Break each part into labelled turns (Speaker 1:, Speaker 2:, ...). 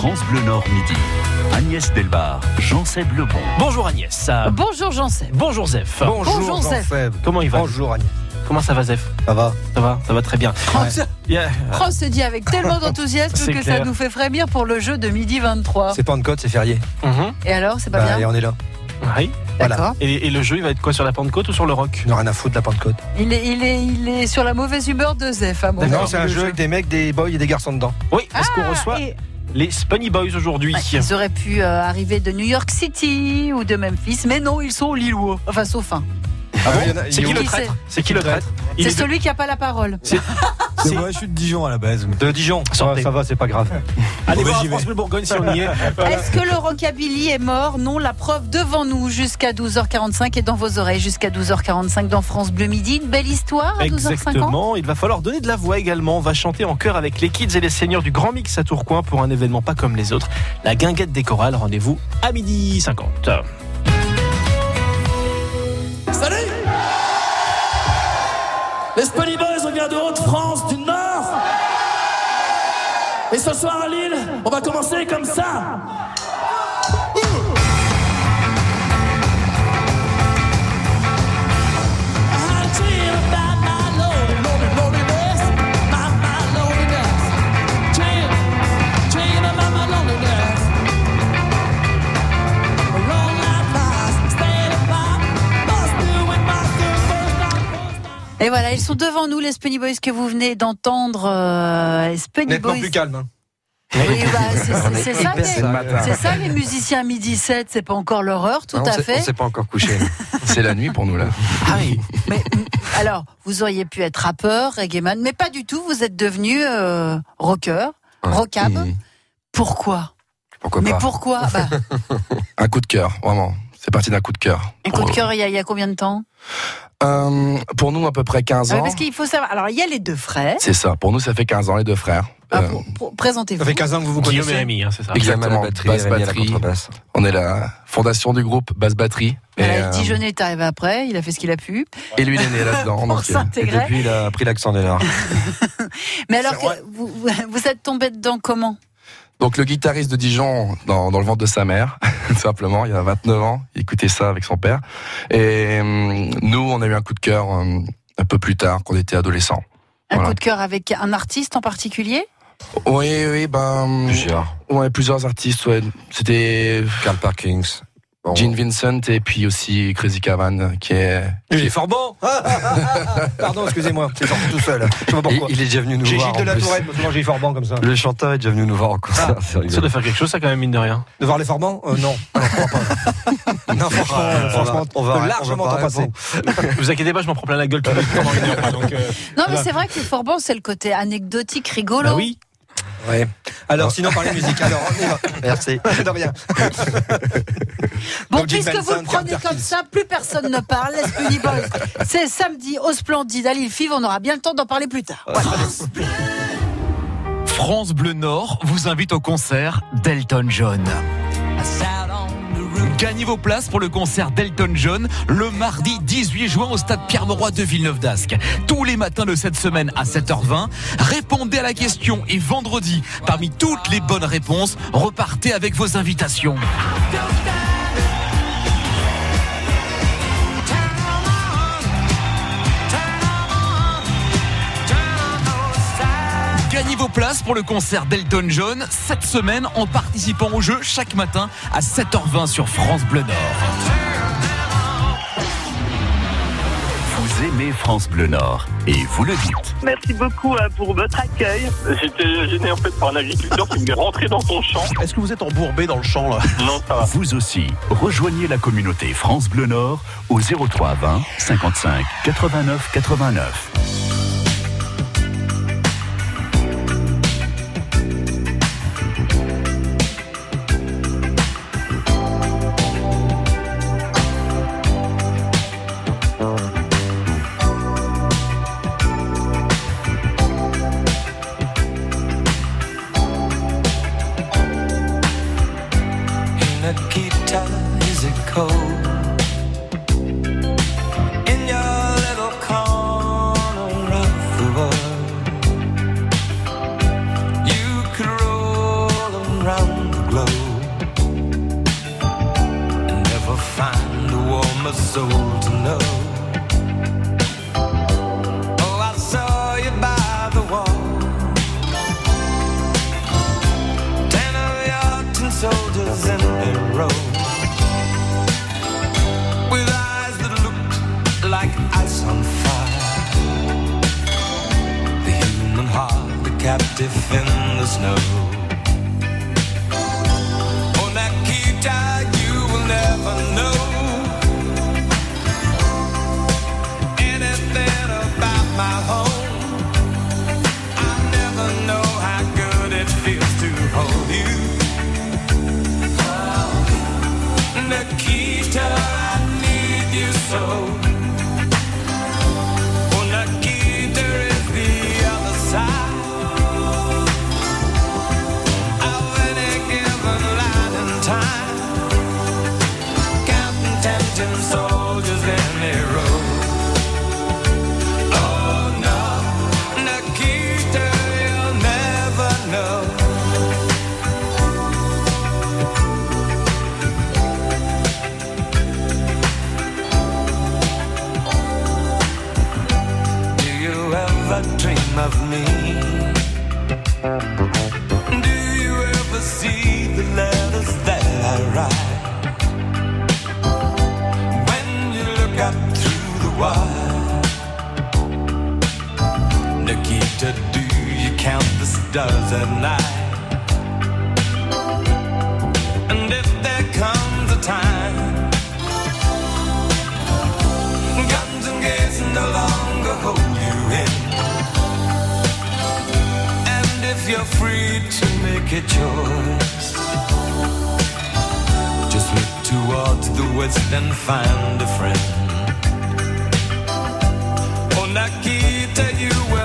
Speaker 1: France Bleu Nord midi. Agnès Delbar, Jean-Seb Lebon.
Speaker 2: Bonjour Agnès.
Speaker 3: Bonjour Jean-Seb.
Speaker 2: Bonjour Zef.
Speaker 3: Bonjour, Zef.
Speaker 4: Jean-Seb.
Speaker 2: Comment il va
Speaker 4: Bonjour Agnès.
Speaker 2: Comment ça va Zef
Speaker 4: Ça va
Speaker 2: Ça va Ça va très bien.
Speaker 3: France,
Speaker 2: Yeah.
Speaker 3: France se dit avec tellement d'enthousiasme que
Speaker 2: clair.
Speaker 3: ça nous fait frémir pour le jeu de midi 23.
Speaker 4: C'est Pentecôte, c'est férié.
Speaker 2: Mhm.
Speaker 3: Et alors, c'est pas
Speaker 4: Bah, et
Speaker 3: bien
Speaker 4: on est là.
Speaker 2: Oui.
Speaker 4: voilà.
Speaker 3: D'accord.
Speaker 2: Et, et le jeu, il va être quoi sur la Pentecôte ou sur le rock
Speaker 4: On n'a rien à foutre de la Pentecôte.
Speaker 3: il est, il, est, il est sur la mauvaise humeur de Zef, à mon.
Speaker 4: Non, c'est un jeu
Speaker 2: jeu.
Speaker 4: avec des mecs, des boys et des garçons dedans.
Speaker 2: Oui, est-ce qu'on
Speaker 3: Ah,
Speaker 2: reçoit
Speaker 3: et-
Speaker 2: les Spunny Boys aujourd'hui
Speaker 3: ils auraient pu euh, arriver de New York City ou de Memphis, mais non, ils sont lillois. Enfin, sauf un.
Speaker 4: Ah bon
Speaker 2: C'est qui le
Speaker 3: Qui
Speaker 2: traître C'est qui le traître
Speaker 3: C'est
Speaker 2: de-
Speaker 3: celui qui n'a pas la parole.
Speaker 2: C'est-
Speaker 5: moi, je suis de Dijon à la base.
Speaker 4: De Dijon. Ça, ça va, c'est pas grave.
Speaker 2: Allez
Speaker 5: Bon,
Speaker 2: voir France. Bleu Bourgogne si on y est.
Speaker 3: Est-ce que le rockabilly est mort Non, la preuve devant nous jusqu'à 12h45 et dans vos oreilles jusqu'à 12h45 dans France Bleu Midi. Une belle histoire à 12h50
Speaker 2: Exactement, il va falloir donner de la voix également. On va chanter en chœur avec les kids et les seigneurs du Grand Mix à Tourcoing pour un événement pas comme les autres. La guinguette des chorales, rendez-vous à midi 50.
Speaker 6: Les Spunny Boys, on vient de Haute-France, du Nord. Et ce soir à Lille, on va commencer comme ça
Speaker 3: Et voilà, ils sont devant nous, les Spunny Boys que vous venez d'entendre. Euh,
Speaker 4: Nettement
Speaker 3: Boys.
Speaker 4: plus calme. hein.
Speaker 3: Oui, bah, c'est- c'est c'est ça, c'est ça, les musiciens à midi 7, c'est pas encore l'horreur, tout
Speaker 7: Non,
Speaker 3: à fait.
Speaker 7: On s'est pas encore couché. C'est la nuit pour nous là.
Speaker 2: Ah oui,
Speaker 3: Mais alors, vous auriez pu être rappeur, reggaeman, mais pas du tout. Vous êtes devenu euh, rocker, rockab. Pourquoi?
Speaker 7: Pourquoi
Speaker 3: Mais
Speaker 7: pas?
Speaker 3: pourquoi? Bah,
Speaker 7: Un coup de cœur, vraiment. C'est parti d'un coup de cœur.
Speaker 3: Un coup de cœur, il y, a, il y a combien de temps?
Speaker 7: Euh, pour nous, à peu près 15
Speaker 3: Ah oui,
Speaker 7: ans.
Speaker 3: Parce qu'il faut savoir. Alors, il y a les deux frères.
Speaker 7: C'est ça. Pour nous, ça fait 15 ans, les deux frères.
Speaker 3: Ah,
Speaker 7: Euh,
Speaker 3: pour- pour- Présentez-vous.
Speaker 4: Ça fait 15 ans que vous vous
Speaker 2: Guillaume et
Speaker 4: connaissez.
Speaker 2: Rémi, hein, c'est ça.
Speaker 7: Exactement.
Speaker 5: batterie,
Speaker 7: basse
Speaker 5: Rémi à la
Speaker 7: batterie. On est la fondation du groupe Basse Batterie. Et,
Speaker 3: Voilà,
Speaker 7: euh,
Speaker 3: est arrivé après, il a fait ce qu'il a pu
Speaker 7: et lui, il est né là-dedans.
Speaker 3: pour
Speaker 7: euh,
Speaker 5: Et
Speaker 3: s'intégrer.
Speaker 5: depuis, il a pris l'accent des Nord.
Speaker 3: Mais alors, que vous êtes tombé dedans comment?
Speaker 7: Donc le guitariste de Dijon, dans, dans le ventre de sa mère, tout simplement, il y a 29 ans, il écoutait ça avec son père. Et hum, nous, on a eu un coup de cœur hum, un peu plus tard, quand on était adolescents.
Speaker 3: Un
Speaker 7: Voilà.
Speaker 3: coup de cœur avec un artiste en particulier?
Speaker 7: Oui, oui, ben...
Speaker 5: Plusieurs.
Speaker 7: Ouais, plusieurs artistes, ouais. C'était
Speaker 5: Carl Parkins. Bon.
Speaker 7: Gene Vincent et puis aussi Crazy Cavan, qui est...
Speaker 4: Il est fort bon. Ah, ah, ah, ah. Pardon, excusez-moi, c'est sorti tout seul. Je sais pas
Speaker 5: Il,
Speaker 4: pourquoi.
Speaker 5: il est déjà venu nous voir.
Speaker 4: Gilles de la. Tourette, souvent j'ai fort bon comme ça.
Speaker 5: Le chanteur est déjà venu nous voir en concert. c'est
Speaker 2: Ça doit faire quelque chose, ça, quand même, mine de rien.
Speaker 4: De voir les Forbans euh, Non, pas. Non, franchement,
Speaker 5: On va-
Speaker 4: franchement,
Speaker 5: on va-
Speaker 4: largement t'en passer.
Speaker 2: vous inquiétez pas, je m'en prends plein la gueule les une heure. Donc, euh,
Speaker 3: Non, mais c'est vrai que le Forban, c'est le côté anecdotique, rigolo.
Speaker 2: bah oui.
Speaker 4: Ouais. Alors, sinon, parlez musique. Alors, on y va.
Speaker 5: Merci.
Speaker 4: De rien.
Speaker 3: Bon,
Speaker 4: Donc,
Speaker 3: puisque vous le prenez comme ça, plus personne ne parle. Les Spunny Boys, c'est samedi au Splendide à Lille Five. On aura bien le temps d'en parler plus tard.
Speaker 1: France Bleu Nord vous invite au concert d'Elton John. Gagnez vos places pour le concert d'Elton John le mardi 18 juin au stade Pierre-Mauroy de Villeneuve d'Ascq. Tous les matins de cette semaine à 7h20, répondez à la question et vendredi, parmi toutes les bonnes réponses, repartez avec vos invitations. Places pour le concert d'Elton John cette semaine en participant au jeu chaque matin à 7h20 sur France Bleu Nord.
Speaker 8: Vous aimez France Bleu Nord et vous le dites.
Speaker 9: Merci beaucoup euh, pour votre accueil.
Speaker 10: J'étais gêné en fait par un agriculteur qui me rentrait dans son champ.
Speaker 2: Est-ce que vous êtes embourbé dans le champ, là?
Speaker 10: Non, ça va.
Speaker 8: Vous aussi, rejoignez la communauté France Bleu Nord au 03 20 55 89 89.
Speaker 11: Warmer soul to know. Oh, I saw you by the wall. Ten of your tin soldiers in a row. With eyes that looked like ice on fire. The human heart, the captive in the snow. Oh, Nikita, you will never know you. Nikita, I need you so. Of me? Do you ever see the letters that I write? When you look up through the wire, Nikita, do you count the stars at night? You're free to make a choice, just look towards the west and find a friend. Oh, Nikita, you will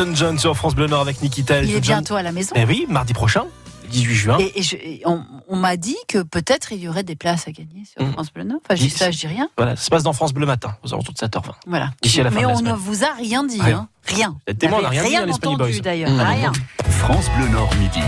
Speaker 2: Elton John sur France Bleu Nord avec Nikita Elton
Speaker 3: Il est
Speaker 2: John.
Speaker 3: bientôt à la maison.
Speaker 2: Eh oui, mardi prochain, 18 juin.
Speaker 3: Et, et je- et on, on m'a dit que peut-être il y aurait des places à gagner sur
Speaker 2: Mhm.
Speaker 3: France Bleu Nord. Enfin, je dis ça, je dis rien.
Speaker 2: Voilà, ça se passe dans France Bleu Matin, aux alentours de 7h20.
Speaker 3: Voilà.
Speaker 2: D'ici à la fin
Speaker 3: Mais
Speaker 2: de la
Speaker 3: on
Speaker 2: semaine.
Speaker 3: ne vous a rien dit.
Speaker 2: Rien.
Speaker 3: Hein. Rien.
Speaker 2: Vous êtes témoin, on n'a
Speaker 3: avez
Speaker 2: rien dit dans les Spinny
Speaker 3: entendu
Speaker 2: Boys.
Speaker 3: d'ailleurs.
Speaker 2: Mmh.
Speaker 3: Rien.
Speaker 8: France Bleu Nord midi.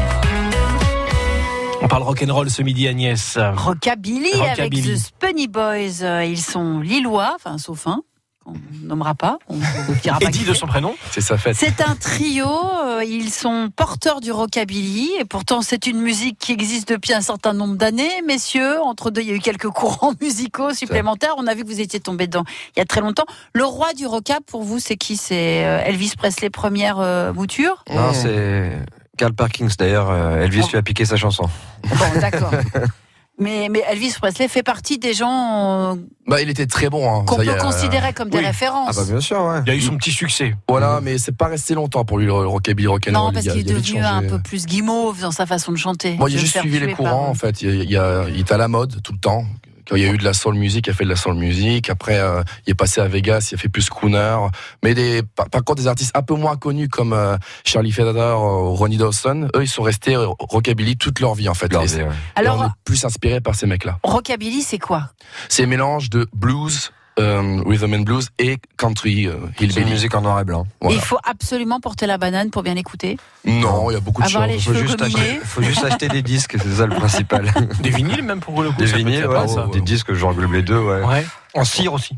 Speaker 2: On parle rock'n'roll ce midi, Agnès.
Speaker 3: Rockabilly,
Speaker 2: Rockabilly.
Speaker 3: avec The Spunny Boys. Ils sont lillois, enfin sauf un, qu'on nommera pas. On ne dira pas
Speaker 2: Eddie de son prénom.
Speaker 7: C'est sa fête.
Speaker 3: C'est un trio, euh, ils sont porteurs du rockabilly et pourtant c'est une musique qui existe depuis un certain nombre d'années, messieurs. Entre deux, il y a eu quelques courants musicaux supplémentaires. On a vu que vous étiez tombés dedans il y a très longtemps. Le roi du rock pour vous, c'est qui? C'est euh, Elvis Presley première euh, mouture?
Speaker 5: Non, c'est Carl Perkins. D'ailleurs, Elvis
Speaker 3: Oh.
Speaker 5: lui a piqué sa chanson.
Speaker 3: Bon, d'accord. Mais, mais Elvis Presley fait partie des gens euh,
Speaker 7: Bah, il était très bon. Hein.
Speaker 3: qu'on peut
Speaker 7: est, euh,
Speaker 3: considérer comme des
Speaker 2: oui.
Speaker 3: références.
Speaker 5: Ah bah bien sûr, ouais.
Speaker 2: Il a eu son petit succès.
Speaker 7: Voilà, mais c'est pas resté longtemps pour lui le rockabilly rock'n'roll.
Speaker 3: non, parce qu'il est devenu un peu plus guimauve dans sa façon de chanter.
Speaker 7: Bon, il a
Speaker 3: le
Speaker 7: juste suivi les courants
Speaker 3: par-
Speaker 7: en fait. Il, il, y a- il est à la mode tout le temps. Il y a eu de la soul music, il a fait de la soul music. Après, euh, il est passé à Vegas, il a fait plus crooner. Mais des, par, par contre, des artistes un peu moins connus comme euh, Charlie Federer, Ronnie Dawson, eux, ils sont restés rockabilly toute leur vie en fait.
Speaker 5: Leur vie, ouais.
Speaker 3: Alors,
Speaker 7: on est plus inspiré par ces mecs-là.
Speaker 3: rockabilly, c'est quoi?
Speaker 7: C'est un mélange de blues, euh, rhythm and blues et country, euh,
Speaker 5: C'est une
Speaker 7: hillbilly.
Speaker 5: musique en noir et blanc.
Speaker 7: Voilà.
Speaker 3: Il faut absolument porter la banane pour bien l'écouter.
Speaker 7: Non, il y a beaucoup de
Speaker 3: Avoir
Speaker 7: choses.
Speaker 3: les
Speaker 5: Faut juste, acheter, faut juste acheter des disques, c'est ça le principal.
Speaker 2: Des vinyles même pour le coup.
Speaker 5: Des vinyles, ouais,
Speaker 2: ça.
Speaker 5: des disques, je regroupe les deux, ouais.
Speaker 2: Ouais.
Speaker 4: En cire aussi.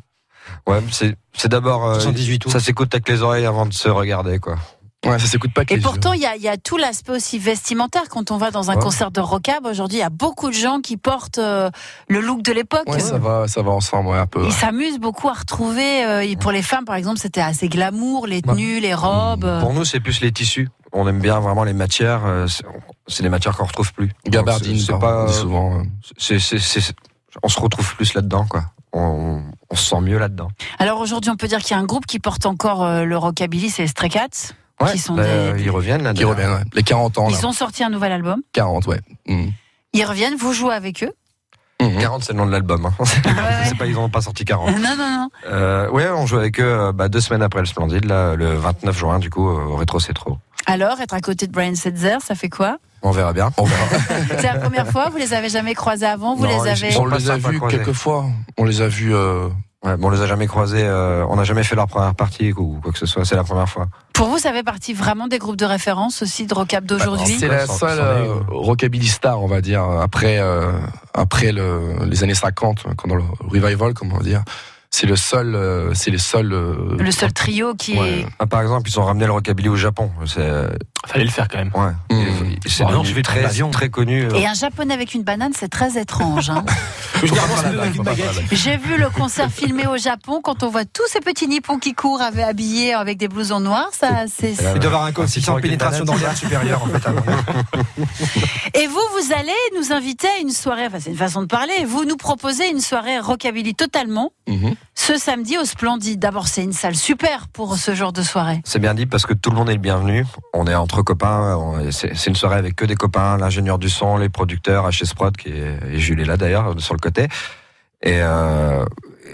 Speaker 5: Ouais, c'est, c'est d'abord, euh,
Speaker 4: 78 tours.
Speaker 5: ça s'écoute avec les oreilles avant de se regarder, quoi.
Speaker 7: Ouais, ça s'écoute pas que
Speaker 3: Et
Speaker 7: les
Speaker 3: pourtant, il y a, il y a tout l'aspect aussi vestimentaire. Quand on va dans un
Speaker 5: Ouais.
Speaker 3: concert de rockab, aujourd'hui, il y a beaucoup de gens qui portent euh, le look de l'époque.
Speaker 7: Ouais, ça va, ça va ensemble, ouais, un peu.
Speaker 3: Ils s'amusent beaucoup à retrouver. euh, et pour les femmes, par exemple, c'était assez glamour, les tenues, les robes. euh.
Speaker 5: Pour nous, c'est plus les tissus. On aime bien vraiment les matières. euh, C'est, des matières qu'on retrouve plus.
Speaker 7: Gabardine,
Speaker 5: c'est, pas,
Speaker 7: on dit souvent.
Speaker 5: c'est, c'est, c'est- on se retrouve plus là-dedans, quoi. On, on se sent mieux là-dedans.
Speaker 3: Alors aujourd'hui, on peut dire qu'il y a un groupe qui porte encore le rockabilly, c'est les Stray Cats. Qui sont
Speaker 5: Là,
Speaker 3: des-
Speaker 5: euh, ils reviennent là.
Speaker 7: Qui reviennent, ouais. Les 40 ans, là.
Speaker 3: Ils ont sorti un nouvel album.
Speaker 7: 40, ouais. Mhm.
Speaker 3: Ils reviennent, vous jouez avec eux.
Speaker 7: Mhm.
Speaker 5: 40, c'est le nom de l'album. hein. c'est pas, ils n'ont pas sorti 40.
Speaker 3: Non, non, non.
Speaker 5: Euh, ouais, on joue avec eux euh, bah, deux semaines après le Splendide, là, le 29 juin, du coup, euh, au Rétro C'est Trop.
Speaker 3: Alors, être à côté de Brian Setzer, ça fait quoi?
Speaker 5: On verra bien.
Speaker 7: On verra.
Speaker 3: C'est la première fois Vous les avez jamais croisés avant Vous
Speaker 5: Non,
Speaker 3: les avez
Speaker 7: on les a vus quelques fois. On les a vus. euh,
Speaker 5: Ouais, bon, on les a jamais croisés, euh, on n'a jamais fait leur première partie ou quoi que ce soit, c'est la première fois.
Speaker 3: Pour vous, ça fait partie vraiment des groupes de référence aussi de rockab d'aujourd'hui
Speaker 7: C'est la seule euh, rockabilly star, on va dire, après euh, après le, les années 50, quand dans le revival, comment dire. C'est le seul, euh, c'est les seuls. euh,
Speaker 3: Le seul trio qui
Speaker 7: Ouais.
Speaker 3: est.
Speaker 5: Ah, par exemple, ils ont ramené le rockabilly au Japon. C'est, euh,
Speaker 2: Fallait le faire quand même.
Speaker 5: ouais. C'est
Speaker 2: Bon, je vais
Speaker 5: très, très connu. euh,
Speaker 3: Et un japonais avec une banane, c'est très étrange. hein. J'ai vu le concert filmé au Japon quand on voit tous ces petits nippons qui courent avec- habillés avec des blousons noirs. Ça, c'est.
Speaker 5: là,
Speaker 4: Il doit avoir un coefficient de pénétration l'air supérieur en fait.
Speaker 3: Et vous, vous allez nous inviter à une soirée. Enfin, c'est une façon de parler. Vous nous proposez une soirée rockabilly totalement
Speaker 7: Mhm.
Speaker 3: ce samedi au Splendide. D'abord, c'est une salle super pour ce genre de soirée.
Speaker 5: C'est bien dit parce que tout le monde est le bienvenu. On est entre copains. C'est une soirée avec que des copains, l'ingénieur du son, les producteurs, HS Prod, qui est, et Jules est là d'ailleurs sur le côté. Et, euh,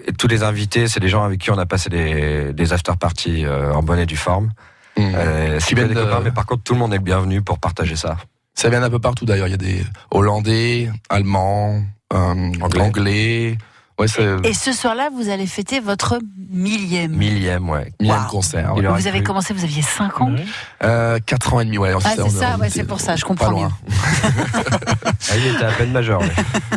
Speaker 5: et tous les invités, c'est des gens avec qui on a passé des, des after parties euh, en bonne et due forme.
Speaker 7: Mhm.
Speaker 5: Euh, c'est que des
Speaker 7: de-
Speaker 5: copains, mais par contre tout le monde est le bienvenu pour partager ça.
Speaker 7: Ça vient d'un peu partout d'ailleurs. Il y a des Hollandais, Allemands, euh,
Speaker 5: Anglais.
Speaker 7: Anglais. Ouais,
Speaker 3: Et ce soir-là, vous allez fêter votre millième.
Speaker 5: Millième, ouais.
Speaker 7: millième
Speaker 3: Wow.
Speaker 7: concert. Ouais.
Speaker 3: Vous avez commencé, vous aviez 5 ans.
Speaker 7: Euh, 4 ans et demi, ouais.
Speaker 3: Ah, c'est
Speaker 7: on-
Speaker 3: ça, ouais, c'est pour ça, je
Speaker 7: pas
Speaker 3: comprends
Speaker 7: loin.
Speaker 5: Ah, il était à peine majeur. ouais.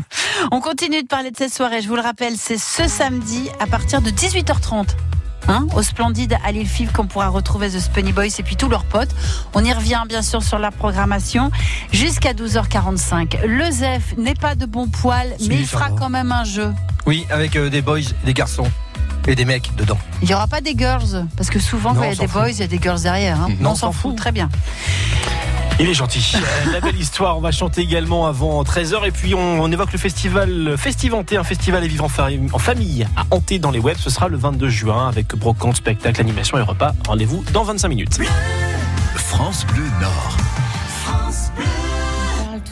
Speaker 3: On continue de parler de cette soirée. Je vous le rappelle, c'est ce samedi à partir de 18h30. Hein, au Splendide à l'île Five qu'on pourra retrouver The Spunny Boys et puis tous leurs potes. On y revient bien sûr sur la programmation jusqu'à 12h45. Le Zef n'est pas de bon poil, mais il fera quand même un jeu.
Speaker 4: Oui, avec euh, des boys, des garçons et des mecs dedans.
Speaker 3: Il n'y aura pas des girls, parce que souvent
Speaker 4: Non,
Speaker 3: quand il y a des
Speaker 4: fout.
Speaker 3: boys, il y a des girls derrière. hein. Non, on s'en fout, très bien.
Speaker 2: Il est gentil. Euh, La belle histoire, on va chanter également avant 13h et puis on, on évoque le festival Festivanté, un festival et vivre en, fa- en famille à hanter dans les webs. Ce sera le 22 juin avec brocante, spectacle, animation et repas. Rendez-vous dans 25 minutes.
Speaker 8: France Bleu Nord.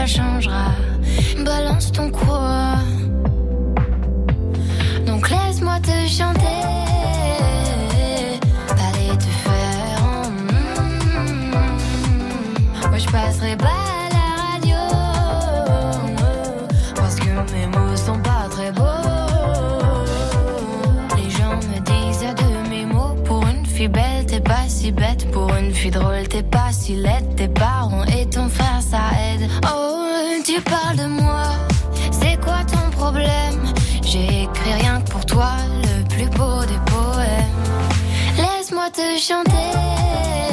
Speaker 12: ça changera. Balance ton quoi. Donc laisse-moi te chanter. Allez te faire. en mm. Moi je passerai pas à la radio. Parce que mes mots sont pas très beaux. Les gens me disent de mes mots. Pour une fille belle, t'es pas si bête. Pour une fille drôle, t'es pas si laide. Tes parents et ton frère, ça aide. Oh, Te chanter.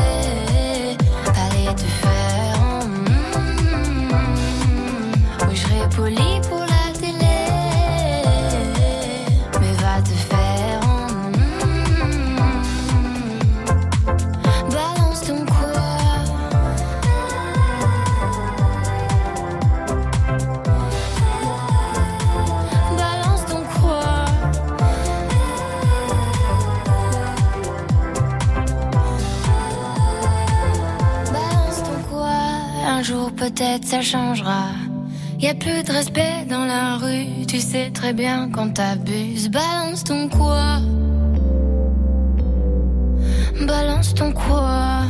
Speaker 12: Peut-être ça changera. Y a plus de respect dans la rue, tu sais très bien quand t'abuses. Balance ton quoi? Balance ton quoi?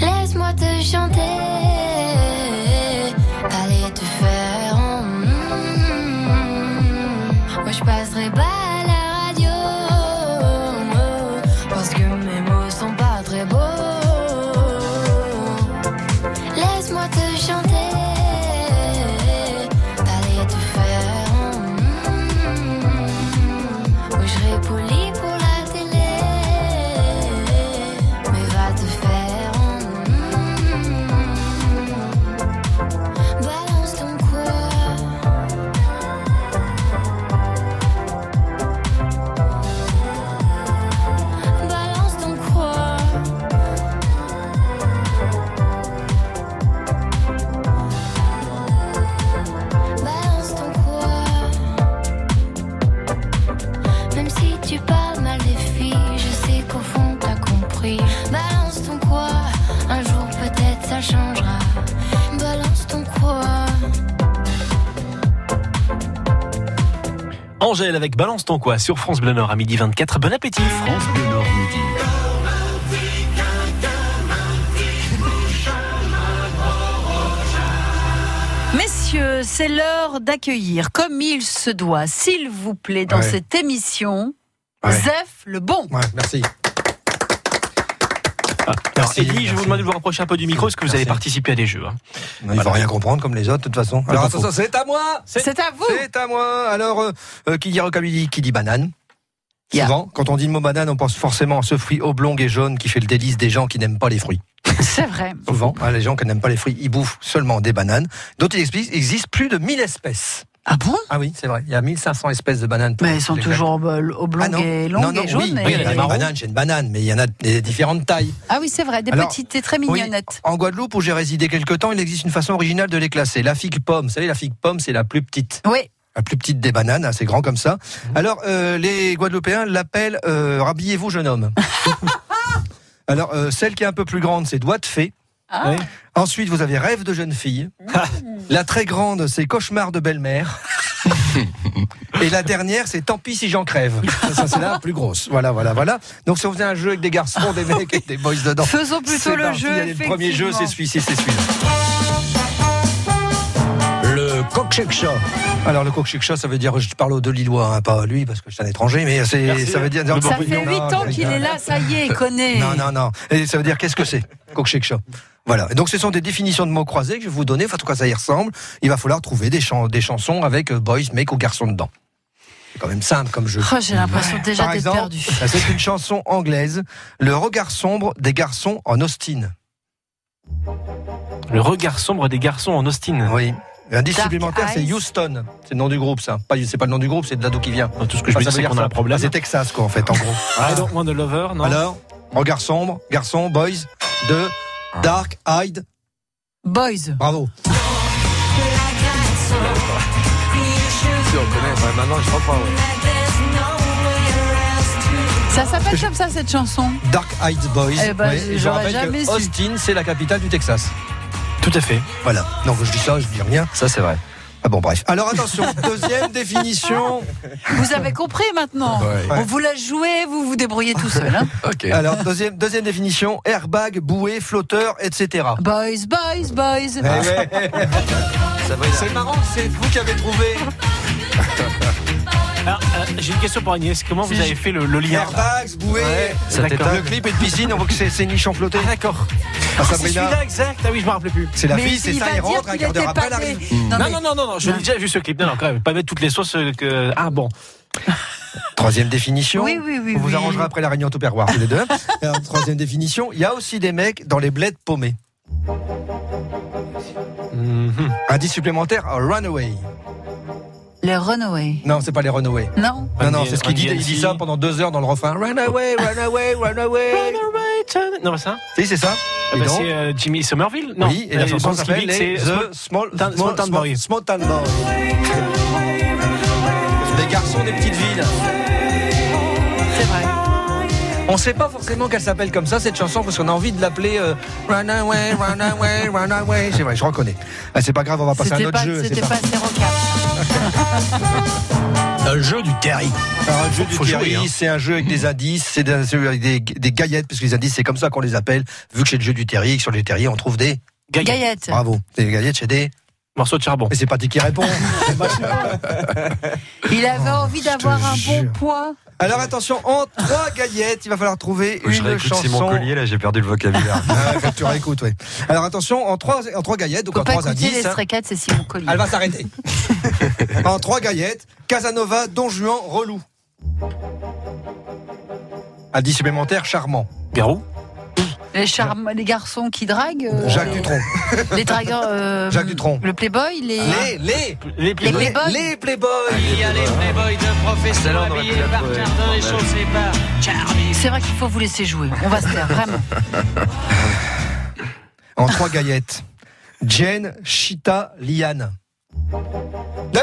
Speaker 12: Laisse-moi te chanter.
Speaker 2: Avec Balance ton quoi sur France Bleu Nord à midi 24. Bon appétit.
Speaker 8: France Bleu Nord midi.
Speaker 3: Messieurs, c'est l'heure d'accueillir, comme il se doit, s'il vous plaît, dans
Speaker 4: Ouais.
Speaker 3: cette émission,
Speaker 4: Ouais.
Speaker 3: Zef le bon.
Speaker 4: Ouais, merci.
Speaker 2: Alors,
Speaker 4: Merci,
Speaker 2: Eddie, je vais vous demander de vous rapprocher un peu du micro parce que vous
Speaker 4: Merci.
Speaker 2: avez participé à des jeux. hein.
Speaker 4: Non, il faut rien comprendre comme les autres, de toute façon. Alors attention, c'est à moi
Speaker 3: C'est à vous.
Speaker 4: C'est à moi Alors, euh, euh, qui dit rockabilly, qui dit banane
Speaker 3: Yeah.
Speaker 4: Souvent, quand on dit le mot banane, on pense forcément à ce fruit oblong et jaune qui fait le délice des gens qui n'aiment pas les fruits.
Speaker 3: C'est vrai.
Speaker 4: Souvent, hein, les gens qui n'aiment pas les fruits, ils bouffent seulement des bananes. Explique, il existe plus de 1000 espèces.
Speaker 3: Ah bon?
Speaker 4: Ah oui, c'est vrai. Il y a 1500 espèces de bananes.
Speaker 3: Mais elles sont toujours oblongues
Speaker 4: Ah
Speaker 3: et longues
Speaker 4: non, non,
Speaker 3: et jaunes.
Speaker 4: oui,
Speaker 3: et-
Speaker 4: oui,
Speaker 2: il y a des
Speaker 4: j'ai une banane, mais il y en a des différentes tailles.
Speaker 3: Ah oui, c'est vrai, des
Speaker 4: Alors,
Speaker 3: petites et très
Speaker 4: Oui,
Speaker 3: mignonnettes.
Speaker 4: en Guadeloupe, où j'ai résidé quelque temps, il existe une façon originale de les classer. La figue pomme, vous savez, la figue pomme, c'est la plus petite.
Speaker 3: Oui.
Speaker 4: La plus petite des bananes, assez grand comme ça.
Speaker 3: Mhm.
Speaker 4: Alors, euh, les Guadeloupéens l'appellent euh, Rhabillez-vous, jeune homme. Alors, euh, celle qui est un peu plus grande, c'est Doigt de fée.
Speaker 3: Ah.
Speaker 2: Ouais.
Speaker 4: Ensuite, vous avez Rêve de jeune fille. La très grande, c'est Cauchemar de belle-mère. Et la dernière, c'est Tant pis si j'en crève. Ça, ça, c'est la plus grosse. Voilà, voilà, voilà. Donc, si on faisait un jeu avec des garçons, des mecs et des boys dedans.
Speaker 3: Faisons plutôt le
Speaker 4: parti,
Speaker 3: jeu.
Speaker 4: allez, Le premier jeu, c'est celui-ci, c'est celui-là. Le coq-shake-chat. Alors, le coq-shake-chat, ça veut dire, je parle de Lillois, hein, pas lui, parce que je suis un étranger, mais c'est, ça veut dire.
Speaker 3: Ça fait
Speaker 4: non,
Speaker 3: 8 ans qu'il est là, ça y est, il connaît.
Speaker 4: Non, non, non. Et ça veut dire qu'est-ce que c'est Coq-shake-chat. Voilà. Et donc, ce sont des définitions de mots croisés que je vais vous donner. Enfin, en tout cas, ça y ressemble. Il va falloir trouver des, chans- des chansons avec euh, boys, mec ou garçon dedans. C'est quand même simple comme jeu.
Speaker 3: Oh, J'ai l'impression déjà d'être perdu.
Speaker 4: c'est une chanson anglaise, Le regard sombre des garçons en Austin.
Speaker 2: Le regard sombre des garçons en Austin.
Speaker 4: Oui. L'indice supplémentaire, c'est. Houston. C'est le nom du groupe, ça. Pas, c'est pas le nom du groupe, c'est de là d'où qui vient.
Speaker 2: Tout ce que je
Speaker 4: Ah, ça
Speaker 2: dis,
Speaker 4: veut
Speaker 2: c'est
Speaker 4: dire
Speaker 2: qu'on a un problème.
Speaker 4: Ah, c'est Texas, quoi, en fait, en gros.
Speaker 2: I don't want a lover, non?
Speaker 4: Alors, regard sombre, garçon, boys, de Dark Eyed.
Speaker 3: Boys.
Speaker 4: Bravo.
Speaker 5: Si on connaît, ouais, maintenant je crois pas. ouais.
Speaker 3: Ça s'appelle comme ça cette chanson.
Speaker 4: Dark Eyed Boys.
Speaker 3: Eh ben,
Speaker 4: Ouais, et je rappelle
Speaker 3: jamais
Speaker 4: que
Speaker 3: su.
Speaker 4: Austin, c'est la capitale du Texas.
Speaker 2: Tout à fait.
Speaker 4: Voilà. Non, je dis ça, je dis rien.
Speaker 5: Ça c'est vrai.
Speaker 4: Ah bon, bref. Alors attention, deuxième définition.
Speaker 3: Vous avez compris maintenant.
Speaker 7: Ouais.
Speaker 3: On vous l'a joué, vous vous débrouillez tout seul. hein.
Speaker 4: Alors, deuxième, deuxième définition airbag, bouée, flotteur, etc.
Speaker 3: boys, boys, boys.
Speaker 4: Eh ouais. C'est marrant, c'est vous qui avez trouvé.
Speaker 2: Alors, euh, j'ai une question pour Agnès. Comment vous avez fait le, le lien
Speaker 4: Airbags, bouée.
Speaker 5: Ça
Speaker 4: Le clip est de piscine, on voit que c'est niche en.
Speaker 2: Ah, d'accord.
Speaker 4: Ah,
Speaker 2: c'est celui-là, exact. Ah oui, je me rappelais plus.
Speaker 4: c'est la
Speaker 3: Mais
Speaker 4: fille, c'est
Speaker 3: il
Speaker 4: ça,
Speaker 3: va
Speaker 4: il
Speaker 3: dire
Speaker 4: rentre, un
Speaker 3: qu'il
Speaker 4: quart d'heure
Speaker 3: était
Speaker 4: après,
Speaker 3: pas
Speaker 4: elle arrive.
Speaker 3: né. Non,
Speaker 2: Non, non, non, je l'ai déjà vu ce clip. Non, non, quand même, pas mettre toutes les sauces euh, que. Ah bon.
Speaker 4: Troisième définition.
Speaker 3: Oui, oui, oui.
Speaker 4: On vous
Speaker 3: oui.
Speaker 4: arrangera après la réunion Tupperware, tous les deux. Alors, troisième définition, il y a aussi des mecs dans les bleds paumés.
Speaker 2: Mhm.
Speaker 4: Indice supplémentaire, runaway.
Speaker 3: Les Runaways.
Speaker 4: Non, c'est pas les runaway.
Speaker 3: Non
Speaker 4: Non, non, c'est ce qu'il dit. Il dit ça pendant deux heures dans le refrain. Runaway, runaway, runaway.
Speaker 2: Non, mais ça
Speaker 4: Si, c'est ça.
Speaker 2: Ah bah, C'est euh, Jimmy Somerville Non.
Speaker 4: Oui, et la
Speaker 2: Euh,
Speaker 4: chanson s'appelle les
Speaker 2: c'est
Speaker 4: The Small,
Speaker 2: Town- Small Town Boy.
Speaker 4: Small Town Boy. Les garçons des petites villes.
Speaker 3: C'est.
Speaker 4: On sait pas forcément qu'elle s'appelle comme ça cette chanson parce qu'on a envie de l'appeler euh, Runaway, Runaway, Runaway. C'est vrai, je reconnais. Ah, c'est pas grave, on va passer à un autre
Speaker 3: pas,
Speaker 4: jeu. c'est
Speaker 3: c'était
Speaker 4: pas-
Speaker 3: pas assez rocap.
Speaker 4: Un jeu du Terry. Alors, un jeu du Terry,
Speaker 2: hein.
Speaker 4: c'est un jeu avec des indices, c'est des, c'est avec des, des gaillettes, parce que les indices, c'est comme ça qu'on les appelle. Vu que c'est le jeu du Terry, que sur les Terry, on trouve des.
Speaker 2: Gaillard.
Speaker 3: Gaillette.
Speaker 4: Bravo. Des gaillettes chez des.
Speaker 2: Morceau de charbon.
Speaker 4: Mais c'est pas toi qui réponds.
Speaker 3: Il avait envie d'avoir un bon poids.
Speaker 4: Alors attention, en trois gaillettes, il va falloir trouver
Speaker 5: je
Speaker 4: une
Speaker 5: réécoute Simon
Speaker 4: chanson.
Speaker 5: Collier, là j'ai perdu le vocabulaire.
Speaker 4: Ah, tu réécoutes, oui. Alors attention, en trois, en trois gaillettes, donc
Speaker 3: Faut
Speaker 4: en
Speaker 3: pas
Speaker 4: trois
Speaker 3: écouter les
Speaker 4: indices. hein.
Speaker 3: C'est Simon Collier.
Speaker 4: Elle va s'arrêter. en trois gaillettes, Casanova, Don Juan, Relou. Indice supplémentaire, charmant.
Speaker 2: Garou
Speaker 3: Les, charmes, les garçons qui draguent. euh,
Speaker 4: Jacques Dutronc.
Speaker 3: Les dragueurs. euh,
Speaker 4: Jacques Dutronc.
Speaker 3: Le Playboy, les.
Speaker 4: Les, les,
Speaker 2: Les
Speaker 3: Les
Speaker 2: Playboys.
Speaker 4: Les Playboys.
Speaker 13: Il y a les playboys de
Speaker 5: pu
Speaker 13: habillés par. Cardin et chaussés par Charlie.
Speaker 3: C'est vrai qu'il faut vous laisser jouer. On va se taire, vraiment.
Speaker 4: En trois gaillettes, Jen, Chita, Liane.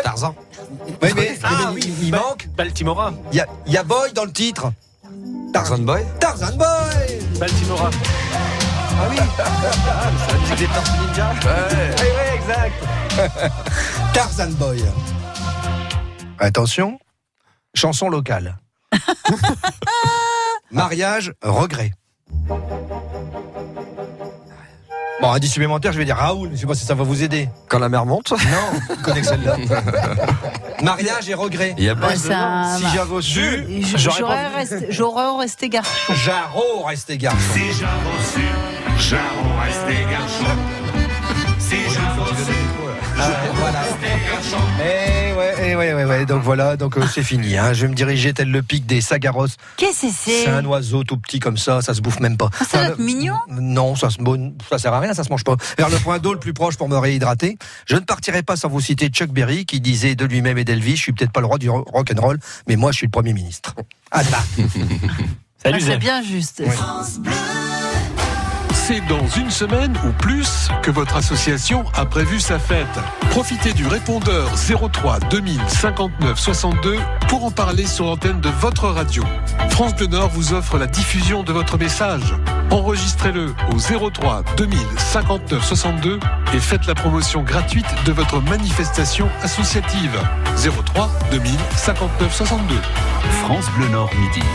Speaker 5: Tarzan.
Speaker 4: Oui, mais,
Speaker 2: Ah
Speaker 4: mais
Speaker 2: oui,
Speaker 4: il, manque.
Speaker 2: Baltimora.
Speaker 4: Il y a, il y a Boy dans le titre.
Speaker 5: Tarzan Boy
Speaker 4: Tarzan Boy.
Speaker 2: Baltimora.
Speaker 4: Ah oui.
Speaker 5: C'est la musique des Tortues Ninja
Speaker 4: Oui, oui, exact. Tarzan Boy. Attention, chanson locale. Mariage, regret. Bon, indice supplémentaire, je vais dire Raoul, je sais pas si ça va vous aider.
Speaker 5: Quand la mer monte
Speaker 4: Non, je connais que celle-là. Mariage et regret.
Speaker 5: Il y a
Speaker 3: c'est
Speaker 5: dedans
Speaker 3: un-
Speaker 4: Si j'avais su,
Speaker 2: J'aurais
Speaker 3: J'aurais
Speaker 2: pas
Speaker 3: resté, j'aurais resté garçon.
Speaker 4: Jarreau resté garçon.
Speaker 11: Si j'avoue su, j'avoue rester garçon. Si j'avoue su,
Speaker 4: voilà. Eh ouais, eh ouais, ouais, ouais. Donc voilà, donc euh, c'est fini. Hein. Je vais me diriger tel le pic des Sagaros.
Speaker 3: Qu'est-ce que
Speaker 4: C'est?
Speaker 3: C'est
Speaker 4: un oiseau tout petit comme ça, ça se bouffe même pas.
Speaker 3: Ah, ça doit être mignon.
Speaker 4: Non, ça, se, bon, ça sert à rien, ça se mange pas. Vers le point d'eau le plus proche pour me réhydrater. Je ne partirai pas sans vous citer Chuck Berry qui disait de lui-même et d'Elvis, je suis peut-être pas le roi du ro- rock and roll, mais moi je suis le premier ministre. Ah bah.
Speaker 2: Salut
Speaker 3: Ah. C'est bien juste.
Speaker 14: C'est dans une semaine ou plus que votre association a prévu sa fête. Profitez du répondeur 03 2000 59 62 pour en parler sur l'antenne de votre radio. France Bleu Nord vous offre la diffusion de votre message. Enregistrez-le au 03 2000 59 62 et faites la promotion gratuite de votre manifestation associative. 03 2000 59 62.
Speaker 8: France Bleu Nord midi.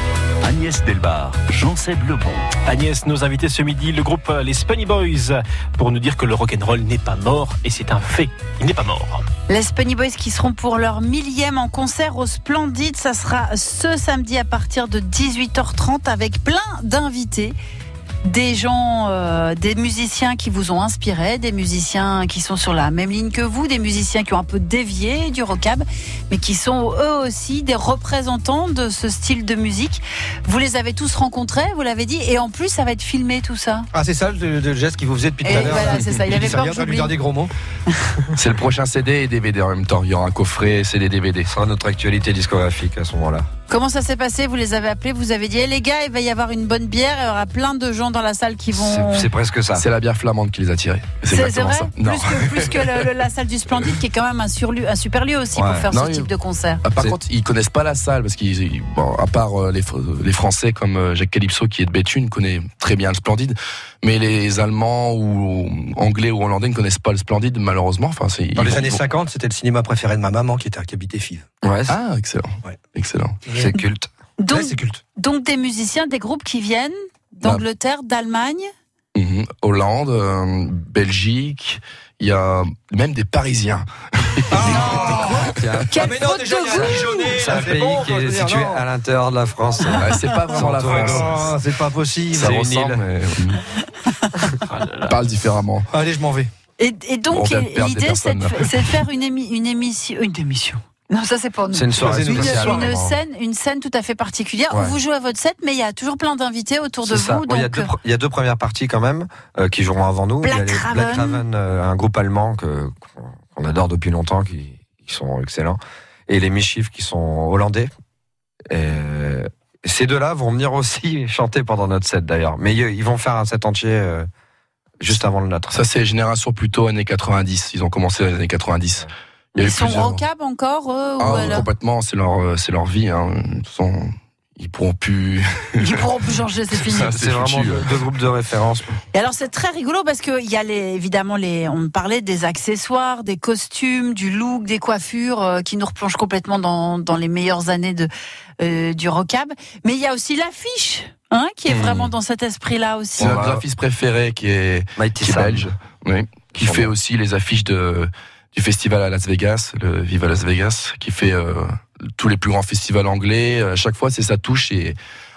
Speaker 8: Agnès Delbar, Jean-Seb Lebon.
Speaker 2: Agnès, nos invités ce midi, le groupe euh, Les Spunny Boys, pour nous dire que le rock'n'roll n'est pas mort, et c'est un fait. Il n'est pas mort.
Speaker 3: Les Spunny Boys qui seront pour leur millième en concert au Splendide. Ça sera ce samedi à partir de 18h30 avec plein d'invités. Des gens, euh, des musiciens qui vous ont inspiré, des musiciens qui sont sur la même ligne que vous, des musiciens qui ont un peu dévié du rockab, mais qui sont eux aussi des représentants de ce style de musique. Vous les avez tous rencontrés, vous l'avez dit, et en plus ça va être filmé tout ça.
Speaker 4: Ah, c'est ça le, le geste qu'il vous faisait depuis tout à l'heure
Speaker 3: voilà, c'est ça. Il avait peur que
Speaker 4: de lui dire des gros mots.
Speaker 7: C'est le prochain CD et DVD en même temps. Il y aura un coffret CD DVD.
Speaker 5: Ce sera notre actualité discographique à ce moment-là.
Speaker 3: Comment ça s'est passé Vous les avez appelés, vous avez dit, Eh, les gars, il va y avoir une bonne bière, il y aura plein de gens dans la salle qui vont.
Speaker 5: C'est- presque ça.
Speaker 7: C'est la bière flamande qui les a tirés.
Speaker 3: C'est vrai
Speaker 7: ça. Non.
Speaker 3: plus, que, plus que le- le- la salle du Splendide, qui est quand même un, surlieu- un super lieu aussi pour faire
Speaker 7: Non,
Speaker 3: ce
Speaker 7: il-
Speaker 3: type de concert.
Speaker 7: Ah, par contre, ils connaissent pas la salle parce qu'ils, ils- bon, à part euh, les, les Français comme euh, Jacques Calypso qui est de Béthune connaît très bien le Splendide, mais les Allemands ou Anglais ou Hollandais ne connaissent pas le Splendide malheureusement. Enfin, c'est
Speaker 4: Dans les années
Speaker 7: vont-
Speaker 4: 50, c'était le cinéma préféré de ma maman qui était qui habitait Fives.
Speaker 5: Ouais, c'est-
Speaker 7: Ah, excellent, excellent.
Speaker 5: c'est culte.
Speaker 3: Donc,
Speaker 4: Ouais, c'est culte.
Speaker 3: donc des musiciens, des groupes qui viennent d'Angleterre, d'Allemagne.
Speaker 7: Mhm. Hollande, euh, Belgique, il y a même des Parisiens.
Speaker 5: Tiens.
Speaker 3: Quelle
Speaker 4: Ah, mais non,
Speaker 3: faute
Speaker 4: déjà,
Speaker 3: de
Speaker 4: il y a
Speaker 3: goût
Speaker 4: Dijonais,
Speaker 5: C'est un pays
Speaker 4: bon,
Speaker 5: qui est situé
Speaker 4: non.
Speaker 5: à l'intérieur de la France.
Speaker 7: Ouais, c'est pas vraiment la France.
Speaker 4: C'est pas possible.
Speaker 7: Ça
Speaker 5: C'est une
Speaker 7: ressemble,
Speaker 5: île.
Speaker 7: mais on parle différemment.
Speaker 4: Allez, je m'en vais.
Speaker 3: Et, donc, l'idée, c'est de, faire une, émi- une émission. Une émission. Non, ça, c'est pas nous.
Speaker 5: C'est une soirée
Speaker 4: une
Speaker 3: Une,
Speaker 5: spéciale.
Speaker 3: une
Speaker 5: vraiment.
Speaker 3: scène, une scène tout à fait particulière où vous jouez à votre set, mais il y a toujours plein d'invités autour de
Speaker 5: ça.
Speaker 3: vous.
Speaker 5: Bon, il, y a
Speaker 3: donc, euh,
Speaker 5: il y a deux premières parties quand même euh, qui joueront avant nous.
Speaker 3: Black
Speaker 5: il y a les
Speaker 3: Raven.
Speaker 5: Black Raven, euh, un groupe allemand que qu'on qu'on adore depuis longtemps, qui, qui sont excellents, et les Mischief qui sont hollandais. Et ces deux-là vont venir aussi chanter pendant notre set d'ailleurs, mais ils, ils vont faire un set entier euh, juste avant le nôtre.
Speaker 7: Ça, c'est génération plutôt années 90. Ils ont commencé dans les années 90. Il y a
Speaker 3: ils sont
Speaker 7: plusieurs-
Speaker 3: rockab encore, eux, ou
Speaker 7: Ah,
Speaker 3: alors
Speaker 7: complètement, c'est leur, euh, c'est leur vie. Hein. De toute façon, ils pourront plus.
Speaker 3: Ils pourront plus changer, c'est fini.
Speaker 5: C'est vraiment deux, deux groupes de référence.
Speaker 3: Et alors c'est très rigolo parce que il y a les, évidemment les, on parlait des accessoires, des costumes, du look, des coiffures euh, qui nous replongent complètement dans, dans les meilleures années de euh, du rockab. Mais il y a aussi l'affiche, hein, qui est
Speaker 7: Hmm.
Speaker 3: vraiment dans cet esprit-là aussi.
Speaker 7: C'est notre graphiste préféré qui est,
Speaker 5: Mighty
Speaker 7: qui est
Speaker 5: Sam.
Speaker 7: belge, oui, qui fait aussi les affiches de, du festival à Las Vegas, le Viva Las Vegas, qui fait euh, tous les plus grands festivals anglais. À chaque fois, c'est sa touche et